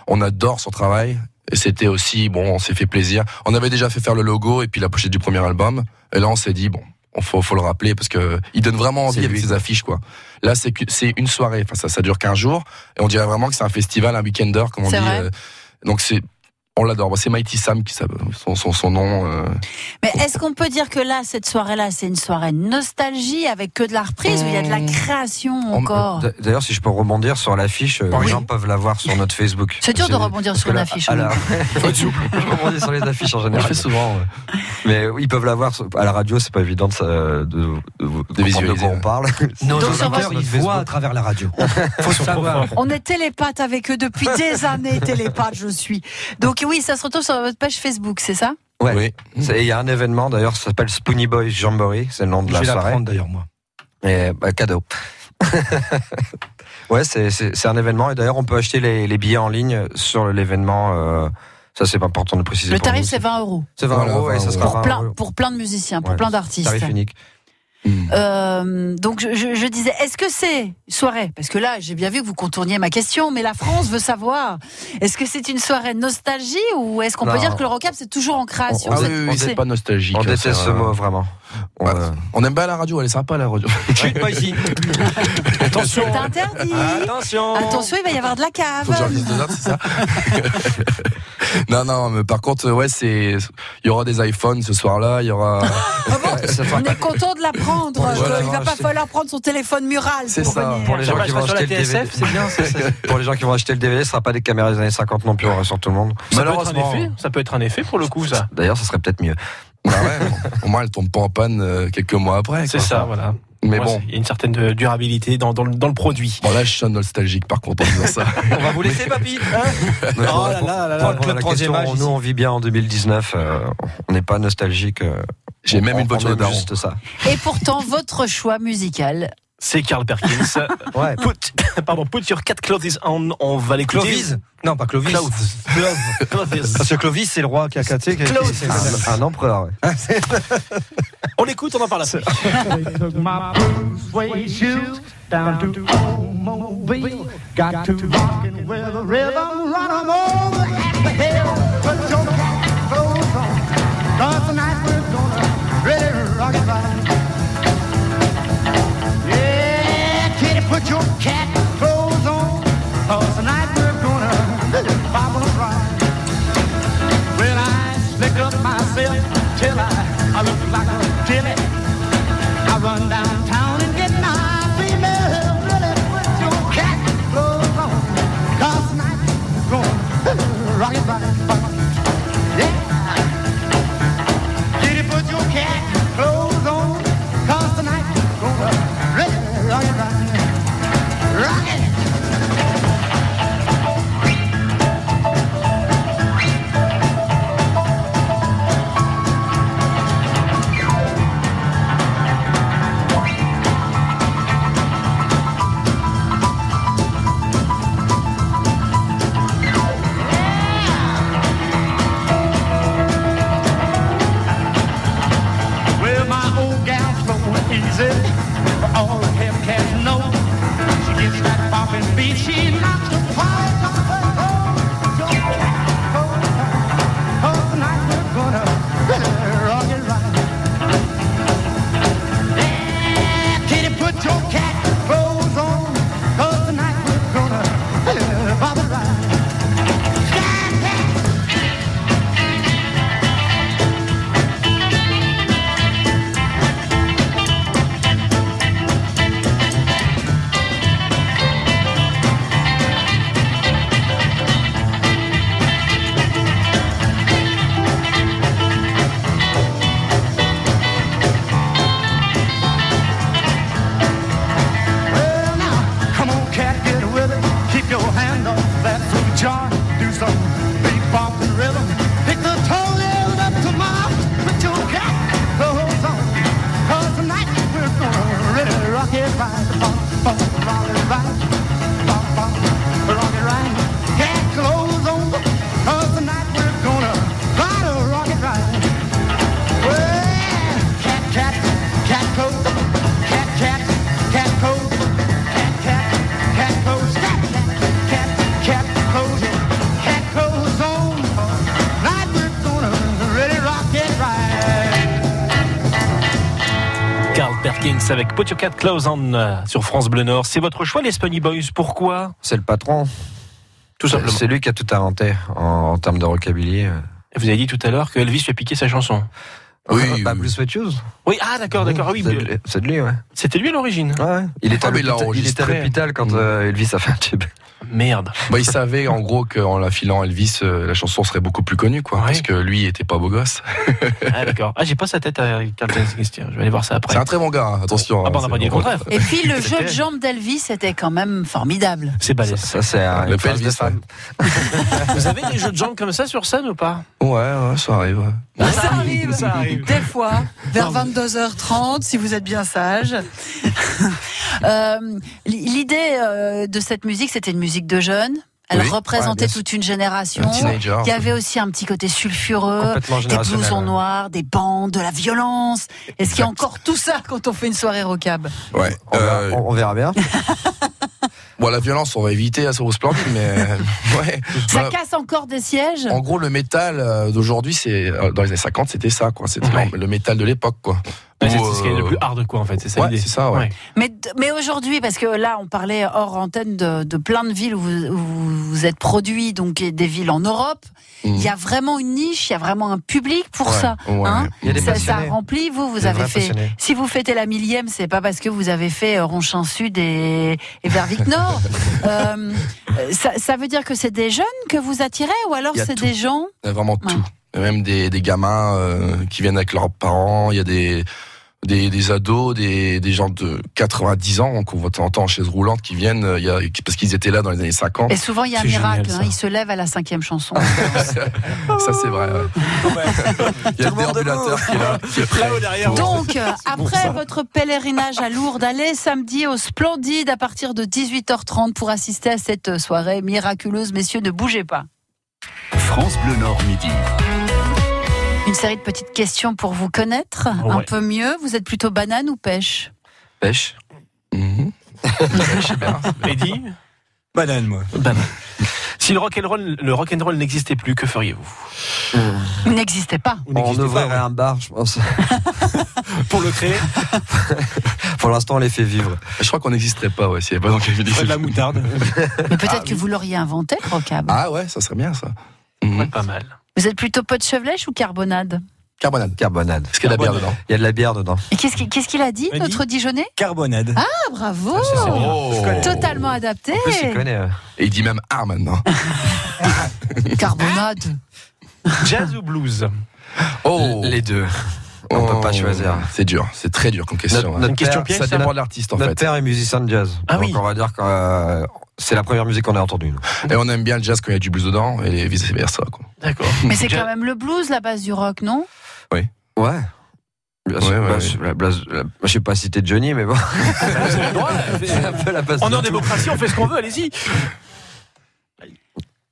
Speaker 7: on adore son travail. Et c'était aussi, bon, on s'est fait plaisir. On avait déjà fait faire le logo et puis la pochette du premier album. Et là, on s'est dit, bon, on faut, faut le rappeler parce que il donne vraiment envie avec ses affiches, quoi. Là, c'est que- c'est une soirée. Enfin, ça, ça dure 15 jours. Et on dirait vraiment que c'est un festival, un weekender, comme on dit.
Speaker 3: Vrai.
Speaker 7: euh, donc c'est, on l'adore. C'est Mighty Sam qui son, son, son nom. euh,
Speaker 3: Mais est-ce qu'on peut dire que là, cette soirée-là, c'est une soirée nostalgie avec que de la reprise ou il y a de la création encore
Speaker 5: D- D'ailleurs, si je peux rebondir sur l'affiche, euh, les gens peuvent la voir sur notre Facebook.
Speaker 3: C'est dur de rebondir sur
Speaker 5: que
Speaker 3: une
Speaker 5: là,
Speaker 3: affiche,
Speaker 5: à la- souple. Je rebondis sur les affiches en général.
Speaker 7: fait souvent. ouais.
Speaker 5: Mais ils peuvent la voir sur- à la radio, c'est pas évident de, ça- de, de, de, comprendre de
Speaker 7: visualiser,
Speaker 5: quoi on parle.
Speaker 4: Nos
Speaker 3: Donc,
Speaker 4: auditeurs, ils voient à travers la radio. Faut savoir.
Speaker 3: On est télépathe avec eux depuis des années, télépathe je suis. Donc oui, ça se retrouve sur votre page Facebook, c'est ça?
Speaker 5: Ouais.
Speaker 7: Oui.
Speaker 5: C'est- Il y a un événement d'ailleurs, ça s'appelle Spoony Boys Jamboree, c'est le nom de
Speaker 4: Je
Speaker 5: la
Speaker 4: vais
Speaker 5: soirée.
Speaker 4: prendre d'ailleurs, moi.
Speaker 5: Et bah, cadeau. ouais, c'est- un événement et d'ailleurs on peut acheter les, les billets en ligne sur l'événement. euh, ça c'est pas important de préciser.
Speaker 3: Le tarif c'est 20 euros.
Speaker 5: C'est 20
Speaker 7: Voilà,
Speaker 5: euros et
Speaker 7: 20
Speaker 5: ça sera
Speaker 3: Pour
Speaker 5: 20
Speaker 3: plein,
Speaker 5: euros.
Speaker 3: pour plein de musiciens, pour
Speaker 5: Ouais,
Speaker 3: plein d'artistes.
Speaker 5: Tarif unique.
Speaker 7: Hmm.
Speaker 3: Euh, donc je, je- je disais, est-ce que c'est soirée? Parce que là, j'ai bien vu que vous contourniez ma question, mais la France veut savoir. Est-ce que c'est une soirée nostalgie ou est-ce qu'on peut dire que le rockab c'est toujours en création
Speaker 7: Ah oui, oui,
Speaker 3: c'est
Speaker 7: pas nostalgique.
Speaker 5: On
Speaker 7: hein,
Speaker 5: déteste ce mot vraiment. On,
Speaker 7: bah,
Speaker 5: euh,
Speaker 7: On aime bien la radio, elle est sympa la radio.
Speaker 4: pas ici.
Speaker 3: C'est interdit.
Speaker 4: Attention.
Speaker 3: Attention, il va y avoir de la
Speaker 7: Faut que
Speaker 3: cave.
Speaker 7: dise deux notes, c'est ça Non, non, mais par contre, ouais, c'est, il y aura des iPhones ce soir-là, il y aura.
Speaker 3: On est content de l'apprendre.
Speaker 7: Voilà.
Speaker 3: il va pas falloir prendre son téléphone mural.
Speaker 7: C'est
Speaker 3: pour
Speaker 7: ça.
Speaker 3: venir.
Speaker 5: pour les gens qui vont acheter
Speaker 2: sur
Speaker 5: le DVD,
Speaker 2: c'est bien,
Speaker 5: pour les gens qui vont acheter le DVD, ce sera pas des caméras des années 50 non plus, on rassure tout le monde.
Speaker 2: Ça peut être un
Speaker 5: Malheureusement.
Speaker 2: effet. Ça peut être un effet pour le coup, ça.
Speaker 5: D'ailleurs, ça serait peut-être mieux.
Speaker 7: Bah ouais, au moins elle tombe pas en panne euh, quelques mois après.
Speaker 2: C'est ça, voilà.
Speaker 7: Mais bon.
Speaker 2: il y a une certaine euh, durabilité dans, dans, le, dans le produit.
Speaker 7: Bon là je suis nostalgique par contre en disant ça.
Speaker 4: On va vous laisser, papy. hein
Speaker 2: Oh là là là là.
Speaker 5: répondre à la
Speaker 4: Troisième
Speaker 5: question,
Speaker 4: âge
Speaker 5: nous on vit bien en 2019, euh, on n'est pas nostalgique. euh,
Speaker 7: J'ai même une voiture de
Speaker 5: juste ça.
Speaker 3: Et pourtant, votre choix musical.
Speaker 2: C'est Carl Perkins.
Speaker 5: Ouais.
Speaker 2: Put, pardon, put your cat clothes on. On va l'écouter.
Speaker 4: Clovis Non, pas Clovis.
Speaker 2: Clothes. Clothes. Clothes.
Speaker 4: Parce que Clovis, c'est le roi qui a
Speaker 2: Clovis.
Speaker 4: qui- qui-
Speaker 5: Un, un empereur. ouais.
Speaker 2: On l'écoute, on en parle après.
Speaker 6: Took my blue suede shoes down to Mobile. Got to rockin' with a rhythm, run 'em over the hill. Put your cat
Speaker 15: Cause tonight we're gonna really rock it right. Put your cat clothes on. Cause tonight we're gonna bobble and ride. Well, I slick up myself till I, I look like a dilly. I run downtown Oh, easy, for all the have
Speaker 8: cats. know. Avec Put Your Cat Clothes on euh, sur France Bleu Nord. C'est votre choix, les Spunny Boys. Pourquoi?
Speaker 5: C'est le patron.
Speaker 8: Tout simplement.
Speaker 5: C'est lui qui a tout inventé en, en termes de rockabilly.
Speaker 8: Vous avez dit tout à l'heure que Elvis lui a piqué sa chanson.
Speaker 5: Oui, bah, Blue Sweat Shoes.
Speaker 8: Oui, ah d'accord, d'accord. Ah oui,
Speaker 5: C'est de lui- ouais.
Speaker 8: C'était lui à l'origine.
Speaker 5: Ouais, Il était
Speaker 7: Ah,
Speaker 5: à
Speaker 7: il
Speaker 5: était à l'hôpital quand euh, Elvis a fait un tube.
Speaker 8: Merde.
Speaker 7: Bah, il savait en gros qu'en la filant Elvis, euh, la chanson serait beaucoup plus connue, quoi. Parce que lui, il était pas beau gosse.
Speaker 8: Ah d'accord. Ah j'ai pas sa tête à tiens, Je vais aller voir ça après.
Speaker 7: C'est un très bon gars, hein, attention.
Speaker 8: Ah bah, on
Speaker 7: hein,
Speaker 8: n'a pas
Speaker 7: c'est
Speaker 8: dit le
Speaker 7: bon.
Speaker 8: contraire.
Speaker 3: Et puis le jeu de jambes d'Elvis était quand même formidable.
Speaker 8: C'est balèze.
Speaker 5: Ça, c'est un
Speaker 7: Le Elvis.
Speaker 8: Vous avez des jeux de jambes comme ça sur scène ou pas?
Speaker 7: Ouais, ouais, ça arrive. ouais.
Speaker 3: Ça arrive,
Speaker 8: ça arrive.
Speaker 3: Des fois, vers 22h30, si vous êtes bien sage. Euh, L'idée euh, de cette musique, c'était une musique de jeunes. Elle
Speaker 7: Oui,
Speaker 3: représentait
Speaker 7: ouais,
Speaker 3: toute une génération.
Speaker 7: Un teenager.
Speaker 3: Il y avait aussi un petit côté sulfureux, des blousons noirs, des bandes, de la violence. Est-ce qu'il y a encore tout ça quand on fait une soirée rockab?
Speaker 7: Ouais.
Speaker 5: On, verra,
Speaker 7: euh,
Speaker 5: on- on verra bien.
Speaker 7: Bon, la violence, on va éviter à ce splendide, mais ouais.
Speaker 3: Ça
Speaker 7: Bah,
Speaker 3: casse encore des sièges?
Speaker 7: en gros, le métal euh, d'aujourd'hui, c'est euh, dans les années 50, c'était ça, quoi. C'était
Speaker 8: Ouais.
Speaker 7: le métal de l'époque, quoi.
Speaker 8: Ouais, C'est ce qui est le
Speaker 7: euh,
Speaker 8: plus hard quoi en fait. C'est ça
Speaker 7: ouais,
Speaker 8: l'idée.
Speaker 7: c'est ça, ouais.
Speaker 3: Mais, mais aujourd'hui, parce que là, on parlait hors antenne de, de plein de villes où vous, où vous êtes produits, donc des villes en Europe.
Speaker 7: Mhm.
Speaker 3: Il y a vraiment une niche, il y a vraiment un public pour
Speaker 7: Ouais,
Speaker 3: ça.
Speaker 7: ouais.
Speaker 3: hein.
Speaker 5: Il y a des
Speaker 3: ça, ça remplit. Vous, vous
Speaker 5: Des
Speaker 3: avez fait.
Speaker 5: passionnés.
Speaker 3: Si vous fêtez la millième, c'est pas parce que vous avez fait euh, Ronchin Sud et, et Vervic Nord. Euh, ça, ça veut dire que c'est des jeunes que vous attirez, ou alors c'est des gens
Speaker 7: Il y a vraiment
Speaker 3: Ouais.
Speaker 7: tout. Il y a même des, des gamins euh, qui viennent avec leurs parents. Il y a des, des, des ados, des, des gens de 90 ans qu'on temps en chaise roulante qui viennent euh, il y a, parce qu'ils étaient là dans les années 50.
Speaker 3: Et souvent, il y a un
Speaker 8: génial,
Speaker 3: miracle. hein, ils se lèvent à la cinquième chanson.
Speaker 7: ça, c'est vrai. ouais. Il y a le déambulateur qui est là. qui est prêt.
Speaker 8: derrière.
Speaker 3: Donc, euh, après votre pèlerinage à Lourdes, allez samedi au Splendide à partir de 18h30 pour assister à cette soirée miraculeuse. Messieurs, ne bougez pas.
Speaker 16: France Bleu Nord Midi.
Speaker 3: Une série de petites questions pour vous connaître un peu mieux. Vous êtes plutôt banane ou pêche?
Speaker 5: Pêche.
Speaker 7: Je sais bien.
Speaker 8: Eddie?
Speaker 17: Banane, moi.
Speaker 8: Banane.
Speaker 2: Si le rock'n'roll, le rock'n'roll n'existait plus, que feriez-vous?
Speaker 3: Il n'existait pas.
Speaker 5: On ouvrirait un bar, je pense.
Speaker 2: Pour le créer?
Speaker 5: Pour l'instant, on les fait vivre.
Speaker 7: Je crois qu'on n'existerait pas, ouais, s'il n'y avait pas donc
Speaker 2: de la moutarde.
Speaker 3: Mais peut-être que vous l'auriez inventé, le rockab.
Speaker 7: Ah ouais, ça serait bien ça.
Speaker 2: Ouais, pas mal.
Speaker 3: Vous êtes plutôt pot de chevelèche ou carbonade?
Speaker 7: Carbonade.
Speaker 5: Carbonade.
Speaker 7: Est-ce qu'il y a de la bière dedans
Speaker 5: Il y a de la bière dedans.
Speaker 3: Et qu'est-ce qu'il a dit, notre Dijonais?
Speaker 17: Carbonade.
Speaker 3: Ah, bravo
Speaker 7: Oh.
Speaker 3: Totalement adapté.
Speaker 5: En plus, il connaît. euh,
Speaker 7: Et il dit même ah maintenant.
Speaker 3: Carbonade.
Speaker 2: Jazz ou blues?
Speaker 7: Oh.
Speaker 5: Les deux. On peut pas
Speaker 7: Oh.
Speaker 5: choisir.
Speaker 7: C'est dur, c'est très dur comme question.
Speaker 5: Notre-
Speaker 7: hein.
Speaker 5: notre
Speaker 2: Une question
Speaker 5: père-
Speaker 2: piège,
Speaker 7: ça dépend de l'artiste en
Speaker 5: Notre
Speaker 7: fait.
Speaker 5: père est musicien de jazz.
Speaker 2: Ah
Speaker 5: Donc
Speaker 2: oui.
Speaker 5: on va dire que euh, c'est la première musique qu'on a entendue. nous.
Speaker 7: Et on aime bien le jazz quand il y a du blues dedans et vice versa. Quoi.
Speaker 2: D'accord.
Speaker 3: Mais c'est quand même le blues, la base du rock, non?
Speaker 5: Ouais. Bien
Speaker 7: Ouais,
Speaker 5: sûr.
Speaker 7: ouais, ouais.
Speaker 5: blase- la- je sais pas citer Johnny, mais bon.
Speaker 2: On est en démocratie, on fait ce qu'on veut, allez-y.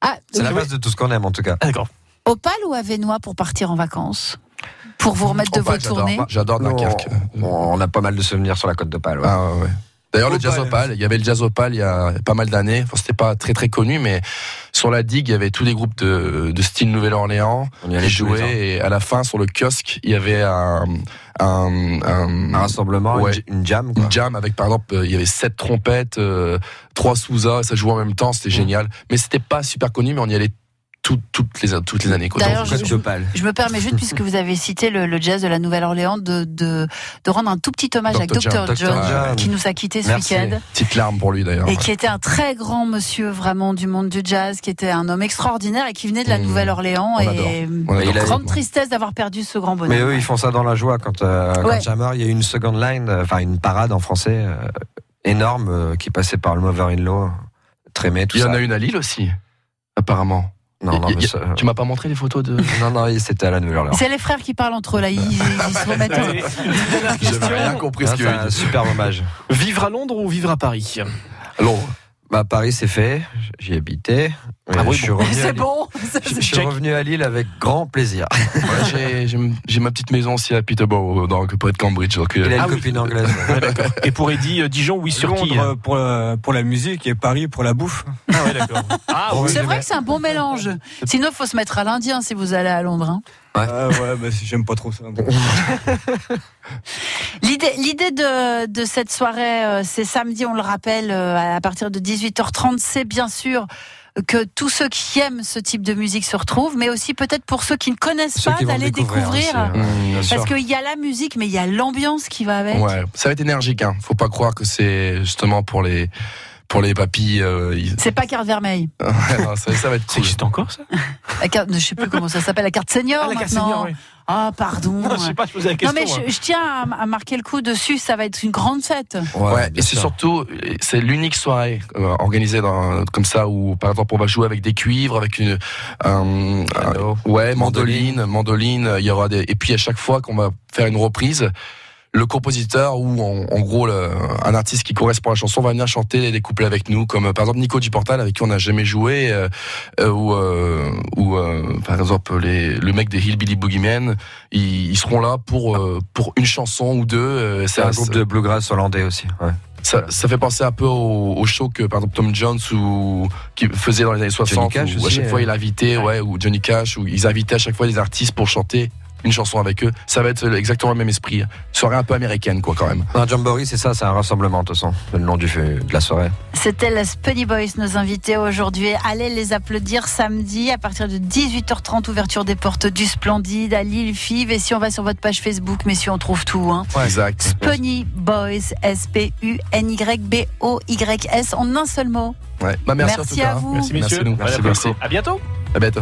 Speaker 3: Ah,
Speaker 5: C'est la base de tout ce qu'on aime en tout cas.
Speaker 2: Ah, D'accord.
Speaker 3: Opale ou Avenois pour partir en vacances? Pour vous remettre de
Speaker 7: Opale,
Speaker 3: vos
Speaker 7: j'adore-
Speaker 3: tournées?
Speaker 7: J'adore Dunkerque.
Speaker 5: on, on a pas mal de souvenirs sur la côte ouais.
Speaker 7: Ah, ouais, ouais. D'ailleurs, le jazz opal, il y avait le jazz opal il y a pas mal d'années. Enfin, c'était pas très très connu, mais sur la digue, il y avait tous les groupes de, de style Nouvelle-Orléans
Speaker 5: On y allait
Speaker 7: jouaient. Et à la fin, sur le kiosque, il y avait un, un, un-
Speaker 5: Un rassemblement, une
Speaker 7: Ouais.
Speaker 5: j- une, jam. Quoi.
Speaker 7: une jam avec, par exemple, euh, il y avait sept trompettes, euh, trois Sousa, ça jouait en même temps, c'était
Speaker 5: Mm.
Speaker 7: génial. Mais c'était pas super connu, mais on y allait tout- toutes les toutes les années.
Speaker 3: D'ailleurs, je-
Speaker 5: d'Opale.
Speaker 3: Je me permets juste, puisque vous avez cité le, le jazz de la Nouvelle-Orléans, de, de, de rendre un tout petit hommage à
Speaker 7: Dr. John.
Speaker 3: Dr. John,
Speaker 5: Dr. John.
Speaker 3: qui nous a quittés ce week-end.
Speaker 7: Petite larme pour lui d'ailleurs.
Speaker 3: Et qui était un très grand monsieur vraiment du monde du jazz, qui était un homme extraordinaire et qui venait de la
Speaker 7: Mmh.
Speaker 3: Nouvelle-Orléans. Et
Speaker 5: Mais a-
Speaker 3: grande tristesse d'avoir perdu ce grand
Speaker 5: Mais
Speaker 3: bonhomme.
Speaker 5: eux, ils font ça dans la joie. Quand, euh, quand. Jammer, il y a eu une second line, euh, enfin une parade en français euh, énorme euh, qui passait par le Mother-in-Law, Trémé, tout
Speaker 7: Il y
Speaker 5: ça.
Speaker 7: en a une à Lille aussi, apparemment.
Speaker 5: Non, non, mais ça-
Speaker 7: Tu m'as pas montré les photos de.
Speaker 5: non, non, c'était à la Nouvelle-Orléans.
Speaker 3: C'est les frères qui parlent entre eux là, ils, ils- se remettent.
Speaker 7: J'avais rien compris ce qu'il
Speaker 5: c'est
Speaker 7: avait
Speaker 5: un super hommage.
Speaker 2: Vivre à Londres ou vivre à Paris?
Speaker 7: Londres.
Speaker 5: Bah, Paris, c'est fait. J'y habitais.
Speaker 2: Ah
Speaker 5: Et
Speaker 2: oui,
Speaker 5: je suis
Speaker 2: bon.
Speaker 5: revenu. à
Speaker 3: C'est
Speaker 5: Lille.
Speaker 3: bon.
Speaker 5: Je, je suis revenu à Lille avec grand plaisir.
Speaker 7: Ouais, j'ai- ma petite maison aussi à Peterborough, dans, près de Cambridge. Donc, euh,
Speaker 5: Il a une
Speaker 2: Ah oui.
Speaker 5: copine anglaise.
Speaker 2: Ouais. Et pour Eddie, euh, Dijon, oui, sur qui
Speaker 17: pour, la- pour la musique et Paris pour la bouffe.
Speaker 2: Ah ouais, d'accord. Ah ouais.
Speaker 3: C'est vrai que c'est un bon mélange. Sinon, il faut se mettre à l'Indien si vous allez à Londres. hein.
Speaker 17: Ah ouais, bah, j'aime pas trop ça.
Speaker 3: L'idée, de, de cette soirée, euh, c'est samedi, on le rappelle, euh, à partir de 18h30. C'est bien sûr que tous ceux qui aiment ce type de musique se retrouvent, mais aussi peut-être pour ceux qui ne connaissent
Speaker 5: Ceux
Speaker 3: pas d'aller
Speaker 5: découvrir
Speaker 3: découvrir.
Speaker 5: aussi, hein. Bien
Speaker 3: parce qu'il y a la musique, mais il y a l'ambiance qui va avec.
Speaker 7: Ouais, ça va être énergique. Hein. Faut pas croire que c'est justement pour les pour les papilles. euh, ils-
Speaker 3: C'est pas carte vermeille.
Speaker 7: Non, ça, ça va être
Speaker 2: Ça
Speaker 7: cool.
Speaker 2: existe encore, ça
Speaker 3: La carte, je sais plus comment ça s'appelle, la carte senior
Speaker 2: Ah, la carte
Speaker 3: maintenant.
Speaker 2: senior, oui.
Speaker 3: Ah, pardon.
Speaker 2: Non, je sais pas, je posais la
Speaker 3: Non,
Speaker 2: question.
Speaker 3: mais
Speaker 2: hein.
Speaker 3: je, je tiens à, à marquer le coup dessus, ça va être une grande fête.
Speaker 7: Ouais, et c'est surtout, c'est l'unique soirée euh, organisée dans, comme ça où, par exemple, on va jouer avec des cuivres, avec une, un-
Speaker 5: Piano.
Speaker 7: un- ouais, mandoline, mandoline. Il y aura des, et puis à chaque fois qu'on va faire une reprise, le compositeur ou en, en gros le- un artiste qui correspond à la chanson va venir chanter des couplets avec nous, comme euh, par exemple Nico Duportal avec qui on n'a jamais joué, euh, euh, ou, euh, ou euh, par exemple les, le mec des Hillbilly Boogeymen, ils, ils seront là pour euh, pour une chanson ou deux. euh,
Speaker 5: C'est un groupe de bluegrass hollandais aussi. ouais.
Speaker 7: ça, ça fait penser un peu au, au show que par exemple Tom Jones ou qui faisait dans les années 60
Speaker 5: Cash
Speaker 7: où à
Speaker 5: aussi,
Speaker 7: chaque fois il invitait ouais ou Johnny Cash où ils invitaient à chaque fois des artistes pour chanter une chanson avec eux. Ça va être exactement le même esprit. Soirée un peu américaine quoi quand même.
Speaker 5: Un jamboree, c'est ça, c'est un rassemblement de toute façon. Le nom du, de la soirée.
Speaker 3: C'était les Spunny Boys, nos invités aujourd'hui. Allez les applaudir samedi à partir de 18h30, ouverture des portes du Splendide à Lille Five. Et si on va sur votre page Facebook, messieurs, on trouve tout. Hein.
Speaker 7: Exact.
Speaker 3: Spunny Boys, S-P-U-N-Y-B-O-Y-S, en un seul mot.
Speaker 7: Ouais. Bah, merci,
Speaker 3: Merci à vous.
Speaker 2: Merci, messieurs.
Speaker 7: Merci, nous. Merci.
Speaker 2: À bientôt.
Speaker 7: À bientôt.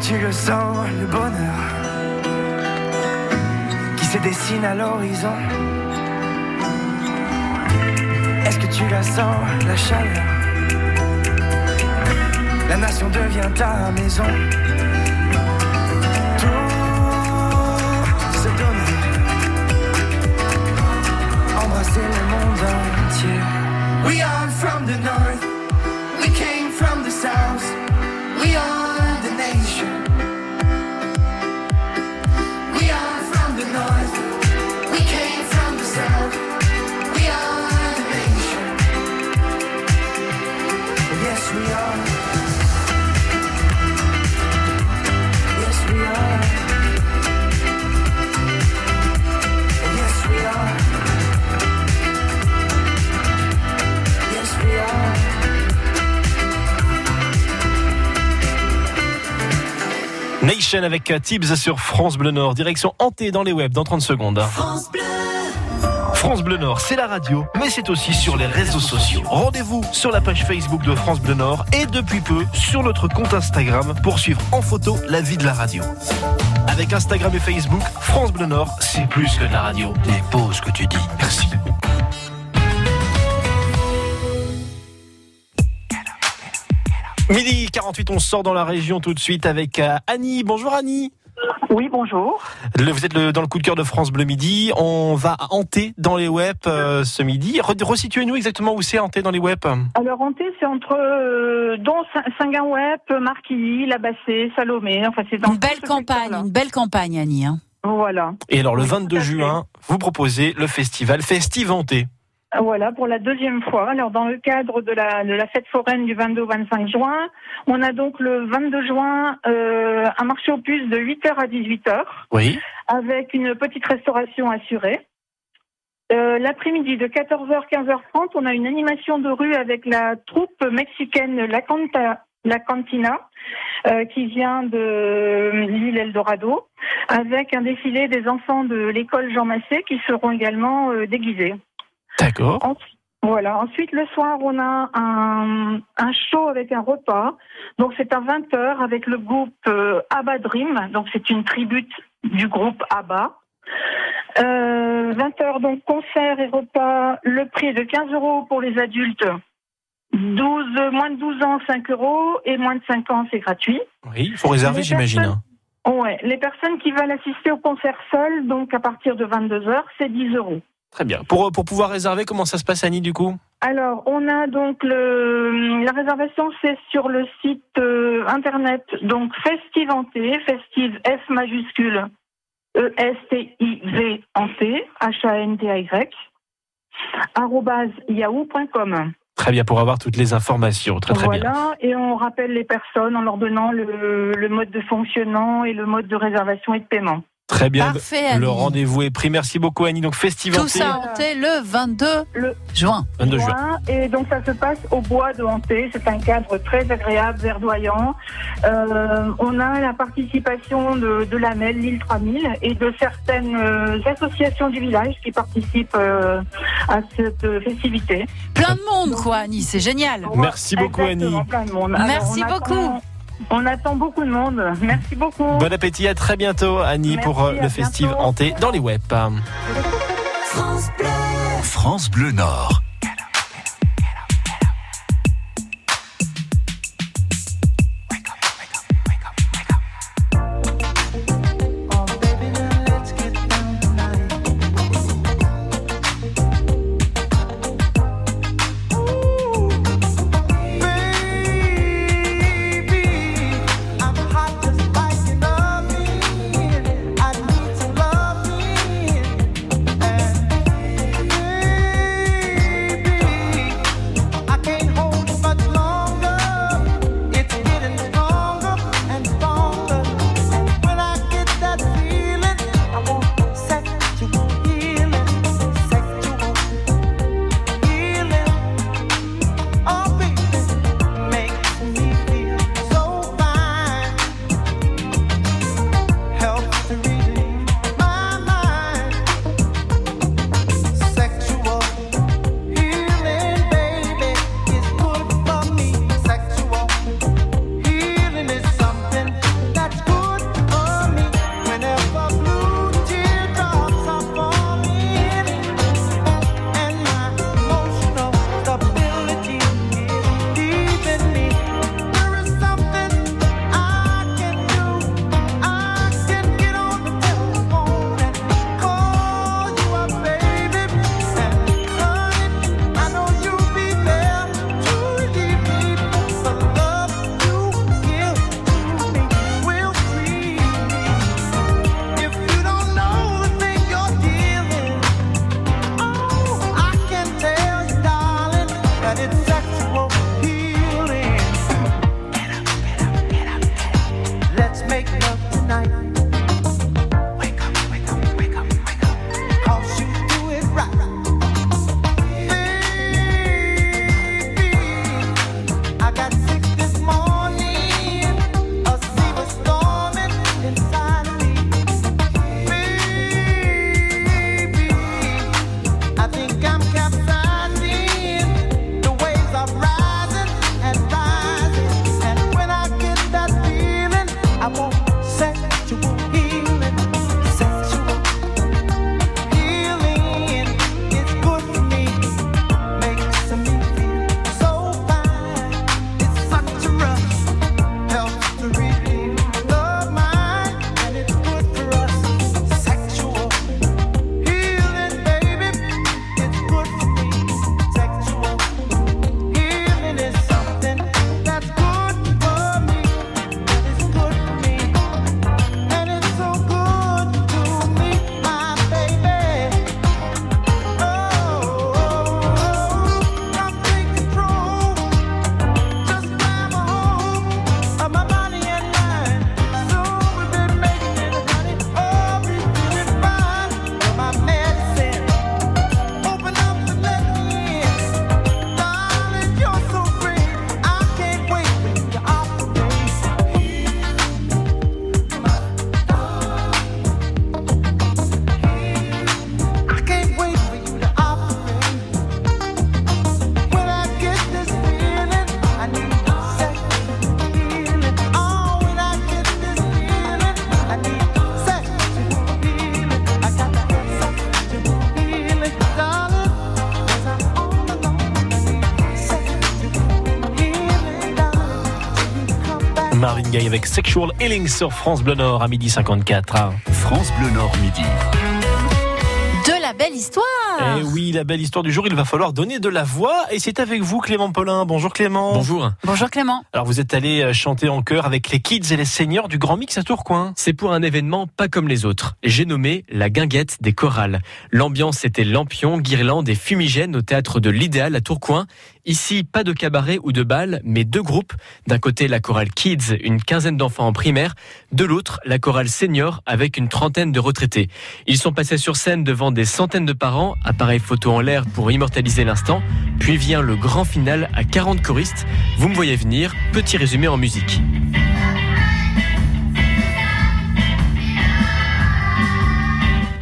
Speaker 11: Tu le sens, le bonheur qui se dessine à l'horizon Est-ce que tu la sens, la chaleur? La nation devient ta maison. Nation
Speaker 2: avec Tibbs sur France Bleu Nord. Direction Hanté dans les webs dans 30 secondes.
Speaker 18: France Bleu.
Speaker 2: France Bleu Nord, c'est la radio, mais c'est aussi sur les réseaux sociaux. Rendez-vous sur la page Facebook de France Bleu Nord et depuis peu sur notre compte Instagram pour suivre en photo la vie de la radio. Avec Instagram et Facebook, France Bleu Nord, c'est plus que de la radio. Dépose ce que tu dis. Merci. Midi 48, on sort dans la région tout de suite avec euh, Annie. Bonjour Annie.
Speaker 9: Oui, bonjour.
Speaker 2: Le- vous êtes le- dans le coup de cœur de France Bleu Midi. On va à Hanté dans les web euh, ce midi. Re- Resituez-nous exactement où c'est Hanté dans les web.
Speaker 9: Alors, Hanté, c'est entre euh, dont Saint-Gawep, Marquilly, La Bassée, Salomé. Enfin, c'est dans
Speaker 3: Une belle campagne, une belle campagne, Annie. hein.
Speaker 9: Voilà.
Speaker 2: Et alors le 22 juin, vous proposez le festival Festive Hanté.
Speaker 9: Voilà, pour la deuxième fois. Alors, dans le cadre de la, de la fête foraine du 22 au 25 juin, on a donc le 22 juin euh, un marché aux puces de 8h à 18h,
Speaker 2: Oui.
Speaker 9: avec une petite restauration assurée. Euh, L'après-midi de 14h 15h30, on a une animation de rue avec la troupe mexicaine La, Canta- La Cantina, euh, qui vient de l'île Eldorado, avec un défilé des enfants de l'école Jean Massé qui seront également déguisés.
Speaker 2: D'accord.
Speaker 9: Voilà. Ensuite, le soir, on a un, un show avec un repas. Donc, c'est à 20h avec le groupe euh, ABBA Dream. Donc, c'est une tribute du groupe ABBA. Euh, 20h, donc, concert et repas. Le prix est de 15 euros pour les adultes. 12, moins de 12 ans, 5 euros. Et moins de 5 ans, c'est gratuit.
Speaker 2: Oui, il faut réserver, j'imagine.
Speaker 9: personnes- Ouais. Les personnes qui veulent assister au concert seul, donc à partir de 22h, c'est 10 euros.
Speaker 2: Très bien. Pour, pour pouvoir réserver, comment ça se passe, Annie, du coup?
Speaker 9: Alors, on a donc le, la réservation, c'est sur le site euh, internet, donc Festive Hanté, Festive F majuscule, E E-S-T-I-V Hanté, H-A-N-T-A-Y, arrobase yahoo.com.
Speaker 2: Très bien, pour avoir toutes les informations. Très, très bien.
Speaker 9: Voilà, et on rappelle les personnes en leur donnant le, le mode de fonctionnement et le mode de réservation et de paiement.
Speaker 2: Très bien.
Speaker 3: Parfait, Annie.
Speaker 2: Le rendez-vous est pris. Merci beaucoup, Annie. Donc, festival.
Speaker 3: Tout ça hanté le 22 juin.
Speaker 2: 22 juin.
Speaker 9: Et donc ça se passe au bois de Hanté. C'est un cadre très agréable, verdoyant. Euh, on a la participation de, de la MEL, l'île 3000, et de certaines euh, associations du village qui participent euh, à cette festivité.
Speaker 3: Plein de monde, quoi, Annie. C'est génial.
Speaker 2: Merci beaucoup,
Speaker 9: Exactement,
Speaker 2: Annie.
Speaker 9: plein de monde.
Speaker 3: Merci beaucoup.
Speaker 9: On attend beaucoup de monde. Merci beaucoup.
Speaker 2: Bon appétit, à très bientôt, Annie,
Speaker 9: Merci,
Speaker 2: pour euh, le festival
Speaker 9: bientôt.
Speaker 2: hanté dans les web.
Speaker 8: France Bleu Nord.
Speaker 2: Sur France Bleu Nord à midi 54.
Speaker 8: France Bleu Nord midi.
Speaker 3: De la belle histoire.
Speaker 2: Eh oui, la belle histoire du jour, il va falloir donner de la voix. Et c'est avec vous, Clément Paulin. Bonjour Clément.
Speaker 1: Bonjour.
Speaker 3: Bonjour Clément.
Speaker 2: Alors vous êtes allé euh, chanter en chœur avec les kids et les seniors du Grand Mix à Tourcoing.
Speaker 19: C'est pour un événement pas comme les autres. J'ai nommé la guinguette des chorales. L'ambiance était lampion, guirlande et fumigène au théâtre de l'Idéal à Tourcoing. Ici, pas de cabaret ou de bal, mais deux groupes. D'un côté, la chorale Kids, une quinzaine d'enfants en primaire. De l'autre, la chorale Senior, avec une trentaine de retraités. Ils sont passés sur scène devant des centaines de parents, appareil photo en l'air pour immortaliser l'instant. Puis vient le grand final à 40 choristes. Vous me voyez venir, petit résumé en musique.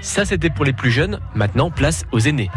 Speaker 19: Ça, c'était pour les plus jeunes. Maintenant, place aux aînés.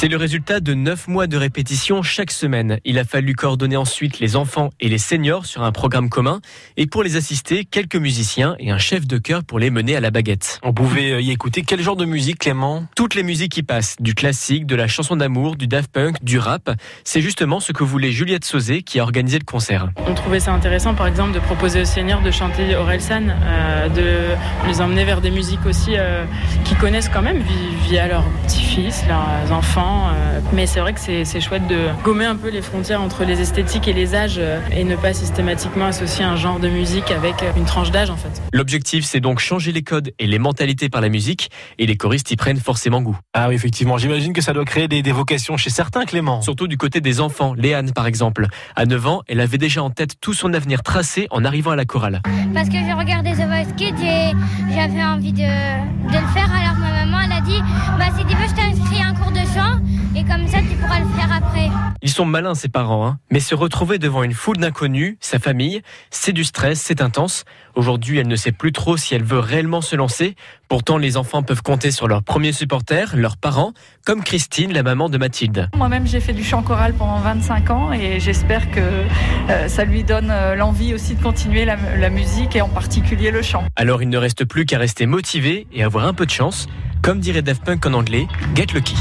Speaker 19: C'est le résultat de 9 mois de répétition chaque semaine. Il a fallu coordonner ensuite les enfants et les seniors sur un programme commun et pour les assister, quelques musiciens et un chef de chœur pour les mener à la baguette.
Speaker 2: On pouvait euh, y écouter quel genre de musique, Clément?
Speaker 19: Toutes les musiques qui passent, du classique, de la chanson d'amour, du Daft Punk, du rap, c'est justement ce que voulait Juliette Sauzé qui a organisé le concert.
Speaker 20: On trouvait ça intéressant, par exemple, de proposer aux seniors de chanter Orelsan, euh, de les emmener vers des musiques aussi euh, qu'ils connaissent quand même vi- via leurs petits-fils, leurs enfants. Euh. mais c'est vrai que c'est c'est chouette de gommer un peu les frontières entre les esthétiques et les âges euh, et ne pas systématiquement associer un genre de musique avec euh, une tranche d'âge en fait.
Speaker 19: L'objectif, c'est donc changer les codes et les mentalités par la musique et les choristes y prennent forcément goût.
Speaker 2: Ah oui, effectivement, j'imagine que ça doit créer des, des vocations chez certains, Clément.
Speaker 19: Surtout du côté des enfants, Léane par exemple. À 9 ans, elle avait déjà en tête tout son avenir tracé en arrivant à la chorale.
Speaker 21: Parce que j'ai regardé The Voice Kids et j'avais envie de, de le faire. Alors ma maman elle a dit bah si tu veux je t'inscris à un cours de chant et comme ça tu pourras le faire après.
Speaker 19: Ils sont malins ces parents, hein. mais se retrouver devant une foule d'inconnus, sa famille, c'est du stress, c'est intense. Aujourd'hui, elle ne sait plus trop si elle veut réellement se lancer. Pourtant, les enfants peuvent compter sur leurs premiers supporters, leurs parents, comme Christine, la maman de Mathilde.
Speaker 22: Moi-même, j'ai fait du chant choral pendant 25 ans et j'espère que euh, ça lui donne euh, l'envie aussi de continuer la, la musique et en particulier le chant.
Speaker 19: Alors, il ne reste plus qu'à rester motivé et avoir un peu de chance. Comme dirait Daft Punk en anglais, get lucky.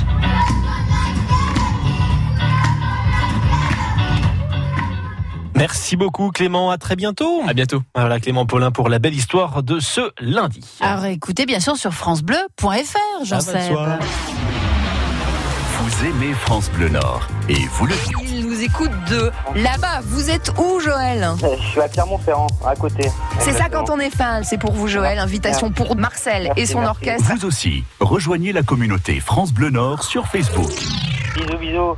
Speaker 2: Merci beaucoup, Clément. À très bientôt.
Speaker 19: À bientôt.
Speaker 2: Voilà, Clément Paulin pour la belle histoire de ce lundi.
Speaker 3: Alors écoutez bien sûr sur francebleu.fr, Seb.
Speaker 2: soit.
Speaker 8: Vous aimez France Bleu Nord et vous le
Speaker 23: Il nous écoute de là-bas. Vous êtes où, Joël?
Speaker 24: Je suis à Clermont-Ferrand, à côté.
Speaker 23: C'est ça quand on est fan. C'est pour vous, Joël. Invitation pour Marcel et son orchestre.
Speaker 8: Vous aussi, rejoignez la communauté France Bleu Nord sur Facebook.
Speaker 24: Bisous, bisous.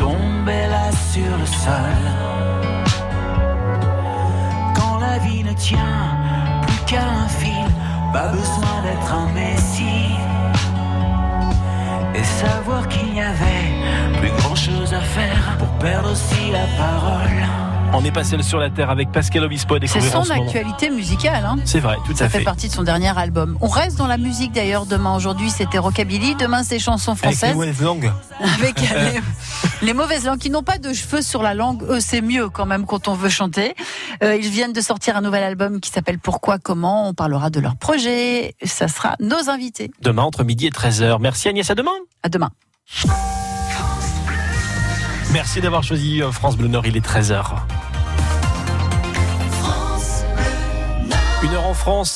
Speaker 13: retombaient là sur le sol. Quand la vie ne tient plus qu'à un fil, pas besoin d'être un messie. Et savoir qu'il n'y avait plus grand chose à faire pour perdre aussi la parole.
Speaker 2: On n'est pas seul sur la terre avec Pascal Obispo à
Speaker 3: C'est son
Speaker 2: ce moment.
Speaker 3: actualité musicale. Hein.
Speaker 2: C'est vrai, tout
Speaker 3: Ça
Speaker 2: à
Speaker 3: fait
Speaker 2: fait.
Speaker 3: partie de son dernier album. On reste dans la musique d'ailleurs. Demain, aujourd'hui, c'était rockabilly. Demain, c'est chansons
Speaker 2: Avec les
Speaker 3: françaises.
Speaker 2: langues.
Speaker 3: Avec les, mauvaises langues qui n'ont pas de cheveux sur la langue. Eux, c'est mieux quand même quand on veut chanter. Euh, ils viennent de sortir un nouvel album qui s'appelle Pourquoi, Comment. On parlera de leur projet. Ça sera nos invités.
Speaker 2: Demain entre midi et 13h. Merci Agnès, à demain.
Speaker 3: À demain.
Speaker 2: Merci d'avoir choisi euh, France Bleu Nord, il est 13h. Une heure en France.